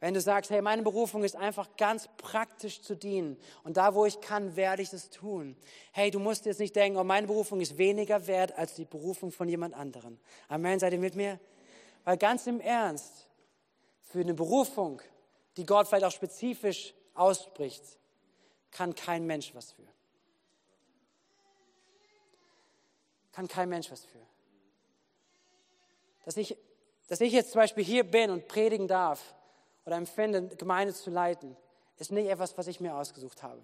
S1: Wenn du sagst, hey, meine Berufung ist einfach ganz praktisch zu dienen und da, wo ich kann, werde ich das tun. Hey, du musst jetzt nicht denken, oh, meine Berufung ist weniger wert als die Berufung von jemand anderem. Amen, seid ihr mit mir? Weil ganz im Ernst, für eine Berufung, die Gott vielleicht auch spezifisch ausspricht, kann kein Mensch was für. Kann kein Mensch was für. Dass ich, dass ich jetzt zum Beispiel hier bin und predigen darf oder empfinde, Gemeinde zu leiten, ist nicht etwas, was ich mir ausgesucht habe.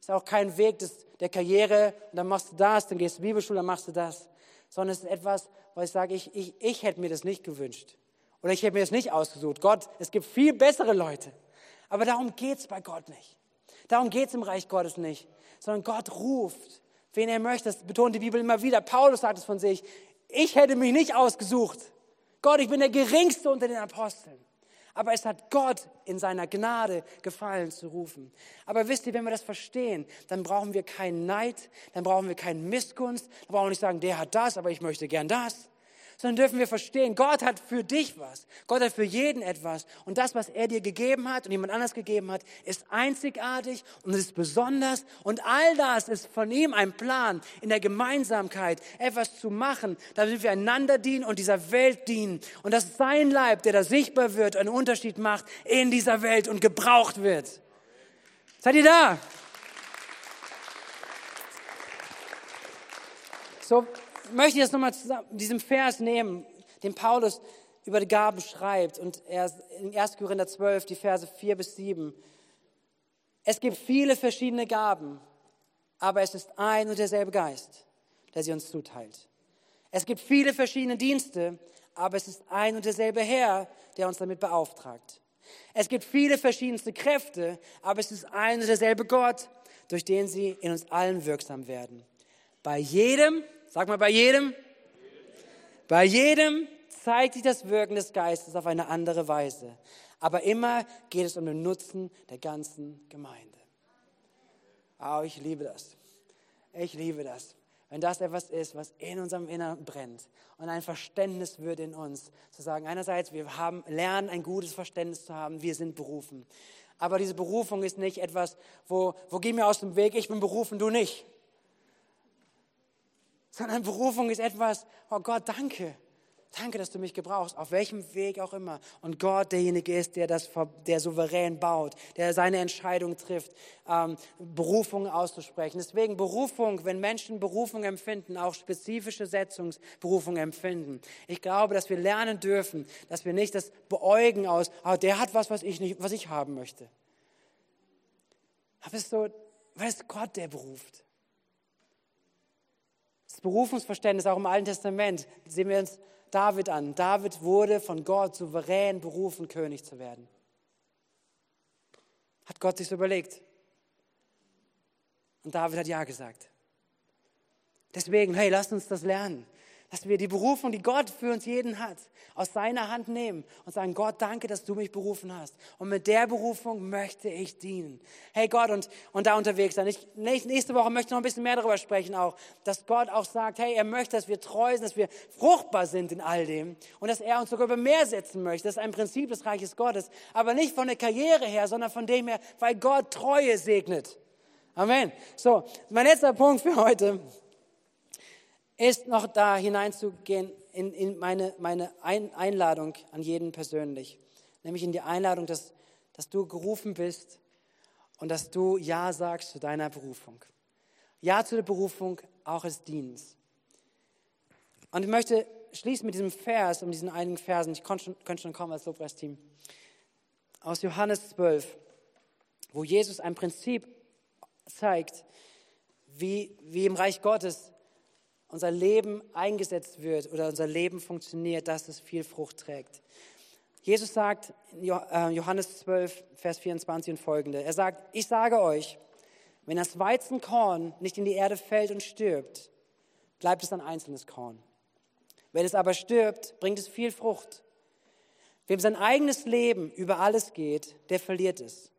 S1: Ist auch kein Weg des, der Karriere, und dann machst du das, dann gehst du Bibelschule, dann machst du das. Sondern es ist etwas, wo ich sage, ich, ich, ich hätte mir das nicht gewünscht. Oder ich hätte mir das nicht ausgesucht. Gott, es gibt viel bessere Leute. Aber darum geht es bei Gott nicht. Darum geht es im Reich Gottes nicht. Sondern Gott ruft, wen er möchte. Das betont die Bibel immer wieder. Paulus sagt es von sich. Ich hätte mich nicht ausgesucht. Gott, ich bin der Geringste unter den Aposteln. Aber es hat Gott in seiner Gnade gefallen zu rufen. Aber wisst ihr, wenn wir das verstehen, dann brauchen wir keinen Neid, dann brauchen wir keinen Missgunst, dann brauchen wir nicht sagen, der hat das, aber ich möchte gern das sondern dürfen wir verstehen, Gott hat für dich was. Gott hat für jeden etwas. Und das, was er dir gegeben hat und jemand anders gegeben hat, ist einzigartig und ist besonders. Und all das ist von ihm ein Plan, in der Gemeinsamkeit etwas zu machen, damit wir einander dienen und dieser Welt dienen. Und das ist sein Leib, der da sichtbar wird, einen Unterschied macht in dieser Welt und gebraucht wird. Seid ihr da? So, möchte ich das nochmal zusammen, diesem Vers nehmen, den Paulus über die Gaben schreibt. Und er in 1. Korinther 12, die Verse 4 bis 7. Es gibt viele verschiedene Gaben, aber es ist ein und derselbe Geist, der sie uns zuteilt. Es gibt viele verschiedene Dienste, aber es ist ein und derselbe Herr, der uns damit beauftragt. Es gibt viele verschiedenste Kräfte, aber es ist ein und derselbe Gott, durch den sie in uns allen wirksam werden. Bei jedem Sag mal, bei jedem? Bei jedem zeigt sich das Wirken des Geistes auf eine andere Weise. Aber immer geht es um den Nutzen der ganzen Gemeinde. Oh, ich liebe das. Ich liebe das. Wenn das etwas ist, was in unserem Inneren brennt und ein Verständnis wird in uns, zu sagen, einerseits, wir haben, lernen ein gutes Verständnis zu haben, wir sind berufen. Aber diese Berufung ist nicht etwas, wo, wo geh mir aus dem Weg, ich bin berufen, du nicht sondern Berufung ist etwas, oh Gott, danke. Danke, dass du mich gebrauchst, auf welchem Weg auch immer. Und Gott derjenige ist, der das, der souverän baut, der seine Entscheidung trifft, ähm, Berufung auszusprechen. Deswegen Berufung, wenn Menschen Berufung empfinden, auch spezifische Setzungsberufung empfinden. Ich glaube, dass wir lernen dürfen, dass wir nicht das beäugen aus, oh, der hat was, was ich nicht, was ich haben möchte. Aber es ist so, weil es Gott, der beruft. Das Berufungsverständnis auch im Alten Testament sehen wir uns David an. David wurde von Gott souverän berufen, König zu werden. Hat Gott sich so überlegt. Und David hat Ja gesagt. Deswegen, hey, lasst uns das lernen dass wir die Berufung, die Gott für uns jeden hat, aus seiner Hand nehmen und sagen, Gott, danke, dass du mich berufen hast. Und mit der Berufung möchte ich dienen. Hey Gott, und, und da unterwegs sein. Ich, nächste Woche möchte ich noch ein bisschen mehr darüber sprechen auch, dass Gott auch sagt, hey, er möchte, dass wir treu sind, dass wir fruchtbar sind in all dem und dass er uns sogar über mehr setzen möchte. Das ist ein Prinzip des Reiches Gottes, aber nicht von der Karriere her, sondern von dem her, weil Gott Treue segnet. Amen. So, mein letzter Punkt für heute ist noch da hineinzugehen in, in meine, meine Einladung an jeden persönlich. Nämlich in die Einladung, dass, dass du gerufen bist und dass du Ja sagst zu deiner Berufung. Ja zu der Berufung auch als Dienst. Und ich möchte schließen mit diesem Vers, um diesen einigen Versen. Ich schon, könnte schon kommen als Lobpreisteam. Aus Johannes 12, wo Jesus ein Prinzip zeigt, wie, wie im Reich Gottes unser Leben eingesetzt wird oder unser Leben funktioniert, dass es viel Frucht trägt. Jesus sagt in äh, Johannes 12, Vers 24 und folgende, er sagt, ich sage euch, Wenn das Weizenkorn nicht in die Erde fällt und stirbt, bleibt es ein einzelnes Korn. Wenn es aber stirbt, bringt es viel Frucht. Wem sein eigenes Leben über alles geht, der verliert es.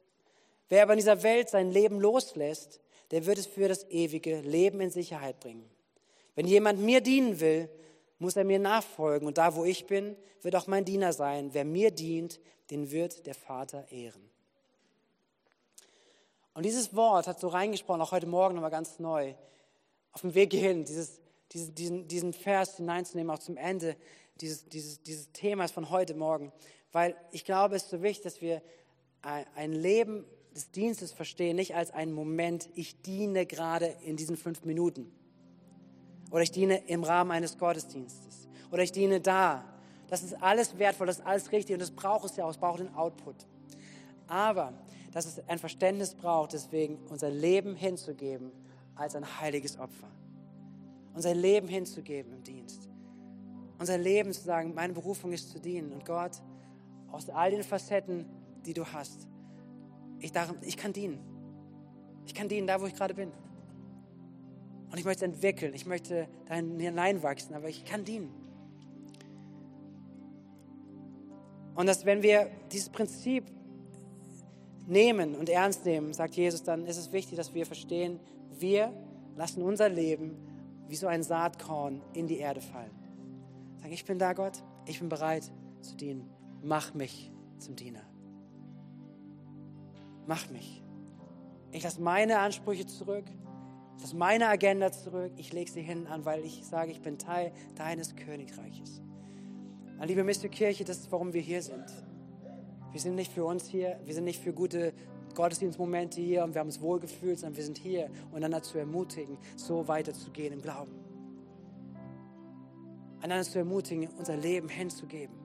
S1: Wer aber in dieser Welt sein Leben loslässt, der wird es für das ewige Leben in Sicherheit bringen. Wenn jemand mir dienen will, muss er mir nachfolgen. Und da, wo ich bin, wird auch mein Diener sein. Wer mir dient, den wird der Vater ehren. Und dieses Wort hat so reingesprochen, auch heute Morgen nochmal ganz neu, auf dem Weg hierhin, dieses, diesen, diesen, diesen Vers hineinzunehmen, auch zum Ende dieses, dieses, dieses Themas von heute Morgen. Weil ich glaube, es ist so wichtig, dass wir ein Leben des Dienstes verstehen, nicht als einen Moment, ich diene gerade in diesen fünf Minuten. Oder ich diene im Rahmen eines Gottesdienstes. Oder ich diene da. Das ist alles wertvoll, das ist alles richtig und das braucht es ja auch, es braucht den Output. Aber, dass es ein Verständnis braucht, deswegen unser Leben hinzugeben als ein heiliges Opfer. Unser Leben hinzugeben im Dienst. Unser Leben zu sagen, meine Berufung ist zu dienen. Und Gott, aus all den Facetten, die du hast, ich, dachte, ich kann dienen. Ich kann dienen da, wo ich gerade bin. Und ich möchte entwickeln, ich möchte da hineinwachsen, aber ich kann dienen. Und dass, wenn wir dieses Prinzip nehmen und ernst nehmen, sagt Jesus, dann ist es wichtig, dass wir verstehen, wir lassen unser Leben wie so ein Saatkorn in die Erde fallen. Sagen, ich bin da, Gott, ich bin bereit zu dienen. Mach mich zum Diener. Mach mich. Ich lasse meine Ansprüche zurück das ist meine Agenda zurück. Ich lege sie hinten an, weil ich sage, ich bin Teil deines Königreiches. Und liebe Mr. Kirche, das ist, warum wir hier sind. Wir sind nicht für uns hier, wir sind nicht für gute Gottesdienstmomente hier und wir haben uns wohlgefühlt, sondern wir sind hier, um einander zu ermutigen, so weiterzugehen im Glauben. Einander zu ermutigen, unser Leben hinzugeben.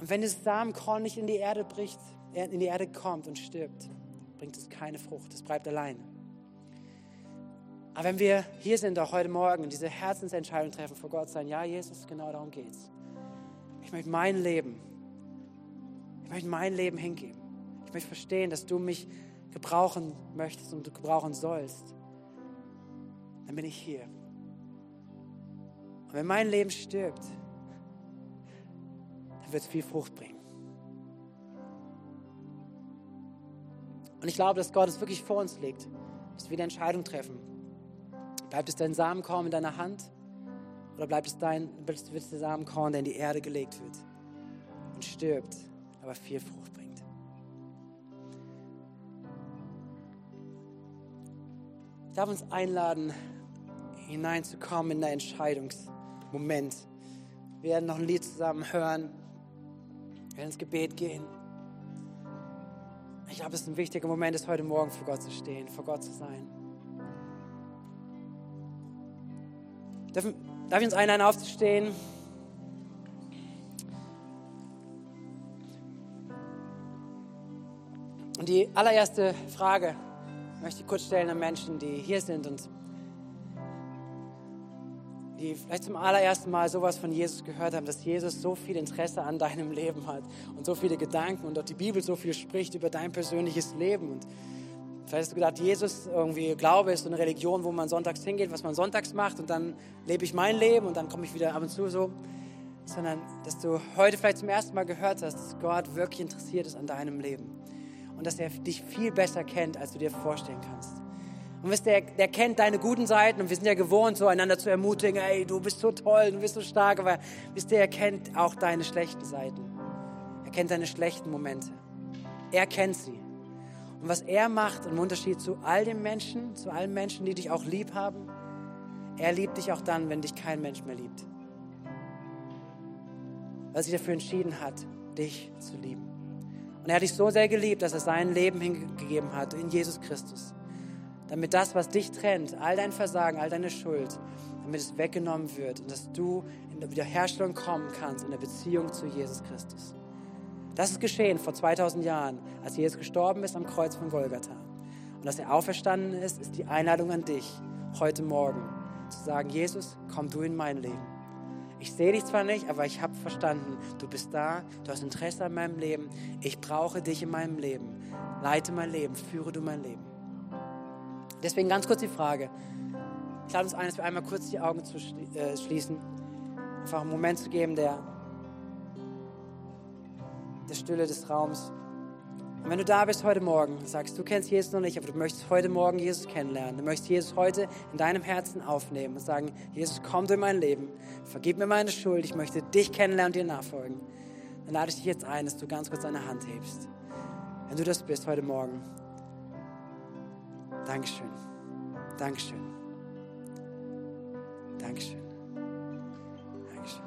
S1: Und wenn das Samenkorn nicht in die Erde bricht, in die Erde kommt und stirbt, bringt es keine Frucht, es bleibt alleine. Aber wenn wir hier sind, auch heute Morgen, diese Herzensentscheidung treffen vor Gott, sein, ja, Jesus, genau darum geht's. Ich möchte mein Leben, ich möchte mein Leben hingeben. Ich möchte verstehen, dass du mich gebrauchen möchtest und du gebrauchen sollst. Dann bin ich hier. Und wenn mein Leben stirbt, dann wird es viel Frucht bringen. Und ich glaube, dass Gott es wirklich vor uns legt, dass wir die Entscheidung treffen. Bleibt es dein Samenkorn in deiner Hand oder bleibt es dein, wird es der Samenkorn, der in die Erde gelegt wird und stirbt, aber viel Frucht bringt? Ich darf uns einladen, hineinzukommen in den Entscheidungsmoment. Wir werden noch ein Lied zusammen hören, wir werden ins Gebet gehen. Ich glaube, es ist ein wichtiger Moment, ist heute Morgen vor Gott zu stehen, vor Gott zu sein. Darf, darf ich uns einladen, aufzustehen? Und die allererste Frage möchte ich kurz stellen an Menschen, die hier sind und die vielleicht zum allerersten Mal sowas von Jesus gehört haben, dass Jesus so viel Interesse an deinem Leben hat und so viele Gedanken und auch die Bibel so viel spricht über dein persönliches Leben. Und vielleicht hast du gedacht, Jesus, irgendwie Glaube ist so eine Religion, wo man sonntags hingeht, was man sonntags macht und dann lebe ich mein Leben und dann komme ich wieder ab und zu so. Sondern, dass du heute vielleicht zum ersten Mal gehört hast, dass Gott wirklich interessiert ist an deinem Leben und dass er dich viel besser kennt, als du dir vorstellen kannst. Und wisst ihr, der kennt deine guten Seiten und wir sind ja gewohnt, so einander zu ermutigen, ey, du bist so toll, du bist so stark, aber wisst ihr, er kennt auch deine schlechten Seiten. Er kennt deine schlechten Momente. Er kennt sie. Und was er macht im Unterschied zu all den Menschen, zu allen Menschen, die dich auch lieb haben, er liebt dich auch dann, wenn dich kein Mensch mehr liebt. Weil er sich dafür entschieden hat, dich zu lieben. Und er hat dich so sehr geliebt, dass er sein Leben hingegeben hat in Jesus Christus damit das, was dich trennt, all dein Versagen, all deine Schuld, damit es weggenommen wird und dass du in der Wiederherstellung kommen kannst in der Beziehung zu Jesus Christus. Das ist geschehen vor 2000 Jahren, als Jesus gestorben ist am Kreuz von Golgatha. Und dass er auferstanden ist, ist die Einladung an dich heute Morgen zu sagen, Jesus, komm du in mein Leben. Ich sehe dich zwar nicht, aber ich habe verstanden, du bist da, du hast Interesse an meinem Leben, ich brauche dich in meinem Leben leite mein Leben, führe du mein Leben. Deswegen ganz kurz die Frage. Ich lade uns ein, dass wir einmal kurz die Augen zu äh, schließen. Einfach einen Moment zu geben der, der Stille des Raums. Und wenn du da bist heute Morgen, sagst, du kennst Jesus noch nicht, aber du möchtest heute Morgen Jesus kennenlernen, du möchtest Jesus heute in deinem Herzen aufnehmen und sagen, Jesus, komm in mein Leben, vergib mir meine Schuld, ich möchte dich kennenlernen und dir nachfolgen, dann lade ich dich jetzt ein, dass du ganz kurz deine Hand hebst. Wenn du das bist heute Morgen. Dankeschön. Dankeschön. Dankeschön. Dankeschön.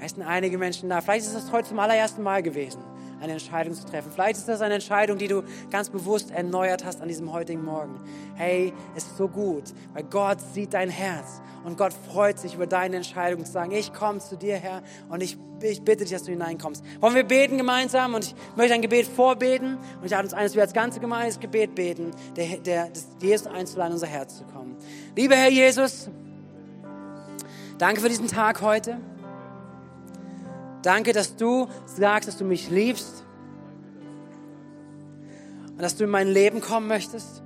S1: Es sind einige Menschen da. Vielleicht ist es heute zum allerersten Mal gewesen eine Entscheidung zu treffen. Vielleicht ist das eine Entscheidung, die du ganz bewusst erneuert hast an diesem heutigen Morgen. Hey, es ist so gut, weil Gott sieht dein Herz und Gott freut sich über deine Entscheidung zu sagen, ich komme zu dir, Herr, und ich, ich bitte dich, dass du hineinkommst. Wollen wir beten gemeinsam? Und ich möchte ein Gebet vorbeten und ich lade uns ein, dass wir als ganze Gemeinde das Gebet beten, der, der, Jesus einzuladen, in unser Herz zu kommen. Lieber Herr Jesus, danke für diesen Tag heute. Danke, dass du sagst, dass du mich liebst und dass du in mein Leben kommen möchtest.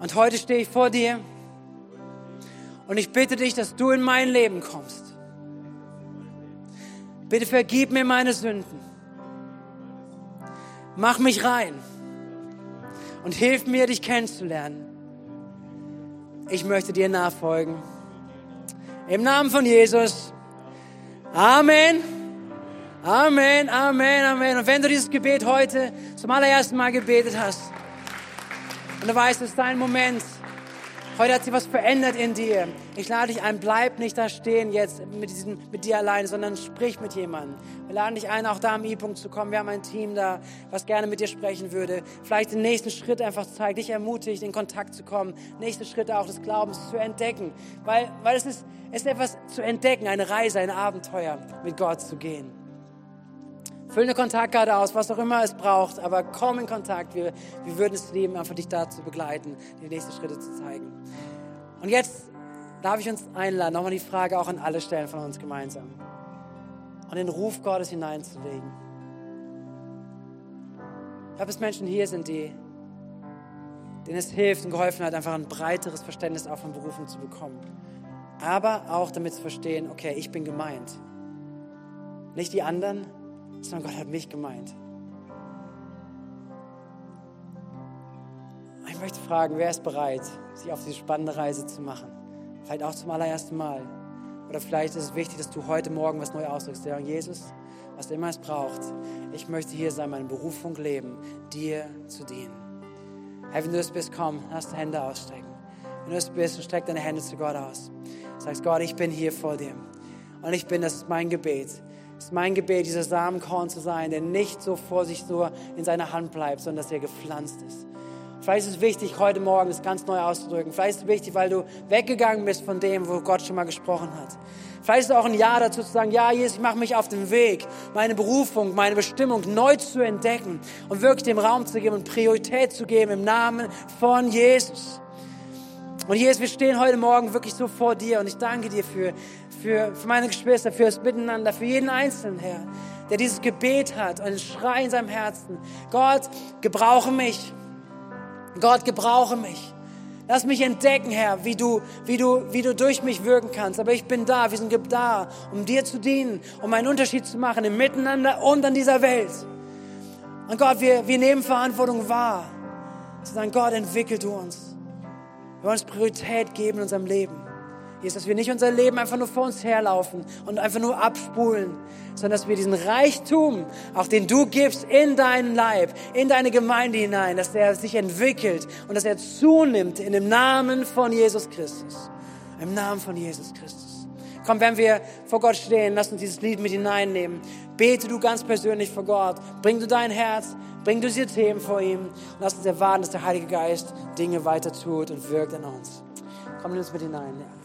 S1: Und heute stehe ich vor dir und ich bitte dich, dass du in mein Leben kommst. Bitte vergib mir meine Sünden. Mach mich rein und hilf mir, dich kennenzulernen. Ich möchte dir nachfolgen. Im Namen von Jesus. Amen. Amen, Amen, Amen. Und wenn du dieses Gebet heute zum allerersten Mal gebetet hast und du weißt, es ist dein Moment, heute hat sich was verändert in dir. Ich lade dich ein, bleib nicht da stehen jetzt mit, diesem, mit dir alleine, sondern sprich mit jemandem. Wir laden dich ein, auch da am E-Punkt zu kommen. Wir haben ein Team da, was gerne mit dir sprechen würde. Vielleicht den nächsten Schritt einfach zeigt, dich ermutigt, in Kontakt zu kommen. Nächste Schritte auch des Glaubens zu entdecken. Weil, weil es ist, es ist etwas zu entdecken, eine Reise, ein Abenteuer mit Gott zu gehen. Füll eine Kontaktkarte aus, was auch immer es braucht, aber komm in Kontakt. Wir, wir würden es lieben, einfach dich da zu begleiten, die nächsten Schritte zu zeigen. Und jetzt darf ich uns einladen, nochmal die Frage auch an alle stellen von uns gemeinsam. Und den Ruf Gottes hineinzulegen. Ich habe es Menschen hier sind, die, denen es hilft und geholfen hat, einfach ein breiteres Verständnis auch von Berufung zu bekommen aber auch damit zu verstehen, okay, ich bin gemeint. Nicht die anderen, sondern Gott hat mich gemeint. Ich möchte fragen, wer ist bereit, sich auf diese spannende Reise zu machen? Vielleicht auch zum allerersten Mal. Oder vielleicht ist es wichtig, dass du heute Morgen was neu ausdrückst. Ja, Jesus, was immer es braucht, ich möchte hier sein, meine Berufung leben, dir zu dienen. Herr, wenn du es bist, komm, lass die Hände ausstrecken. Wenn du es bist, streck deine Hände zu Gott aus. Sagst, Gott, ich bin hier vor dir. Und ich bin, das ist mein Gebet. Es ist mein Gebet, dieser Samenkorn zu sein, der nicht so vor sich nur in seiner Hand bleibt, sondern dass er gepflanzt ist. Vielleicht ist es wichtig, heute Morgen es ganz neu auszudrücken. Vielleicht ist es wichtig, weil du weggegangen bist von dem, wo Gott schon mal gesprochen hat. Vielleicht ist es auch ein Ja dazu zu sagen, ja, Jesus, ich mache mich auf den Weg, meine Berufung, meine Bestimmung neu zu entdecken und wirklich dem Raum zu geben und Priorität zu geben im Namen von Jesus. Und Jesus, wir stehen heute Morgen wirklich so vor dir und ich danke dir für, für, für meine Geschwister, für das Miteinander, für jeden Einzelnen, Herr, der dieses Gebet hat, einen Schrei in seinem Herzen. Gott, gebrauche mich. Gott, gebrauche mich. Lass mich entdecken, Herr, wie du, wie du, wie du durch mich wirken kannst. Aber ich bin da, wir sind da, um dir zu dienen, um einen Unterschied zu machen im Miteinander und an dieser Welt. Und Gott, wir, wir nehmen Verantwortung wahr. Zu sagen, Gott, entwickel du uns. Wir wollen uns Priorität geben in unserem Leben. Jesus, dass wir nicht unser Leben einfach nur vor uns herlaufen und einfach nur abspulen, sondern dass wir diesen Reichtum, auch den du gibst, in deinen Leib, in deine Gemeinde hinein, dass der sich entwickelt und dass er zunimmt in dem Namen von Jesus Christus. Im Namen von Jesus Christus. Komm, wenn wir vor Gott stehen, lass uns dieses Lied mit hineinnehmen. Bete du ganz persönlich vor Gott. Bring du dein Herz, Bring du diese Themen vor ihm und lass uns erwarten, dass der Heilige Geist Dinge weiter tut und wirkt in uns. Komm, nimm uns mit hinein. Ja.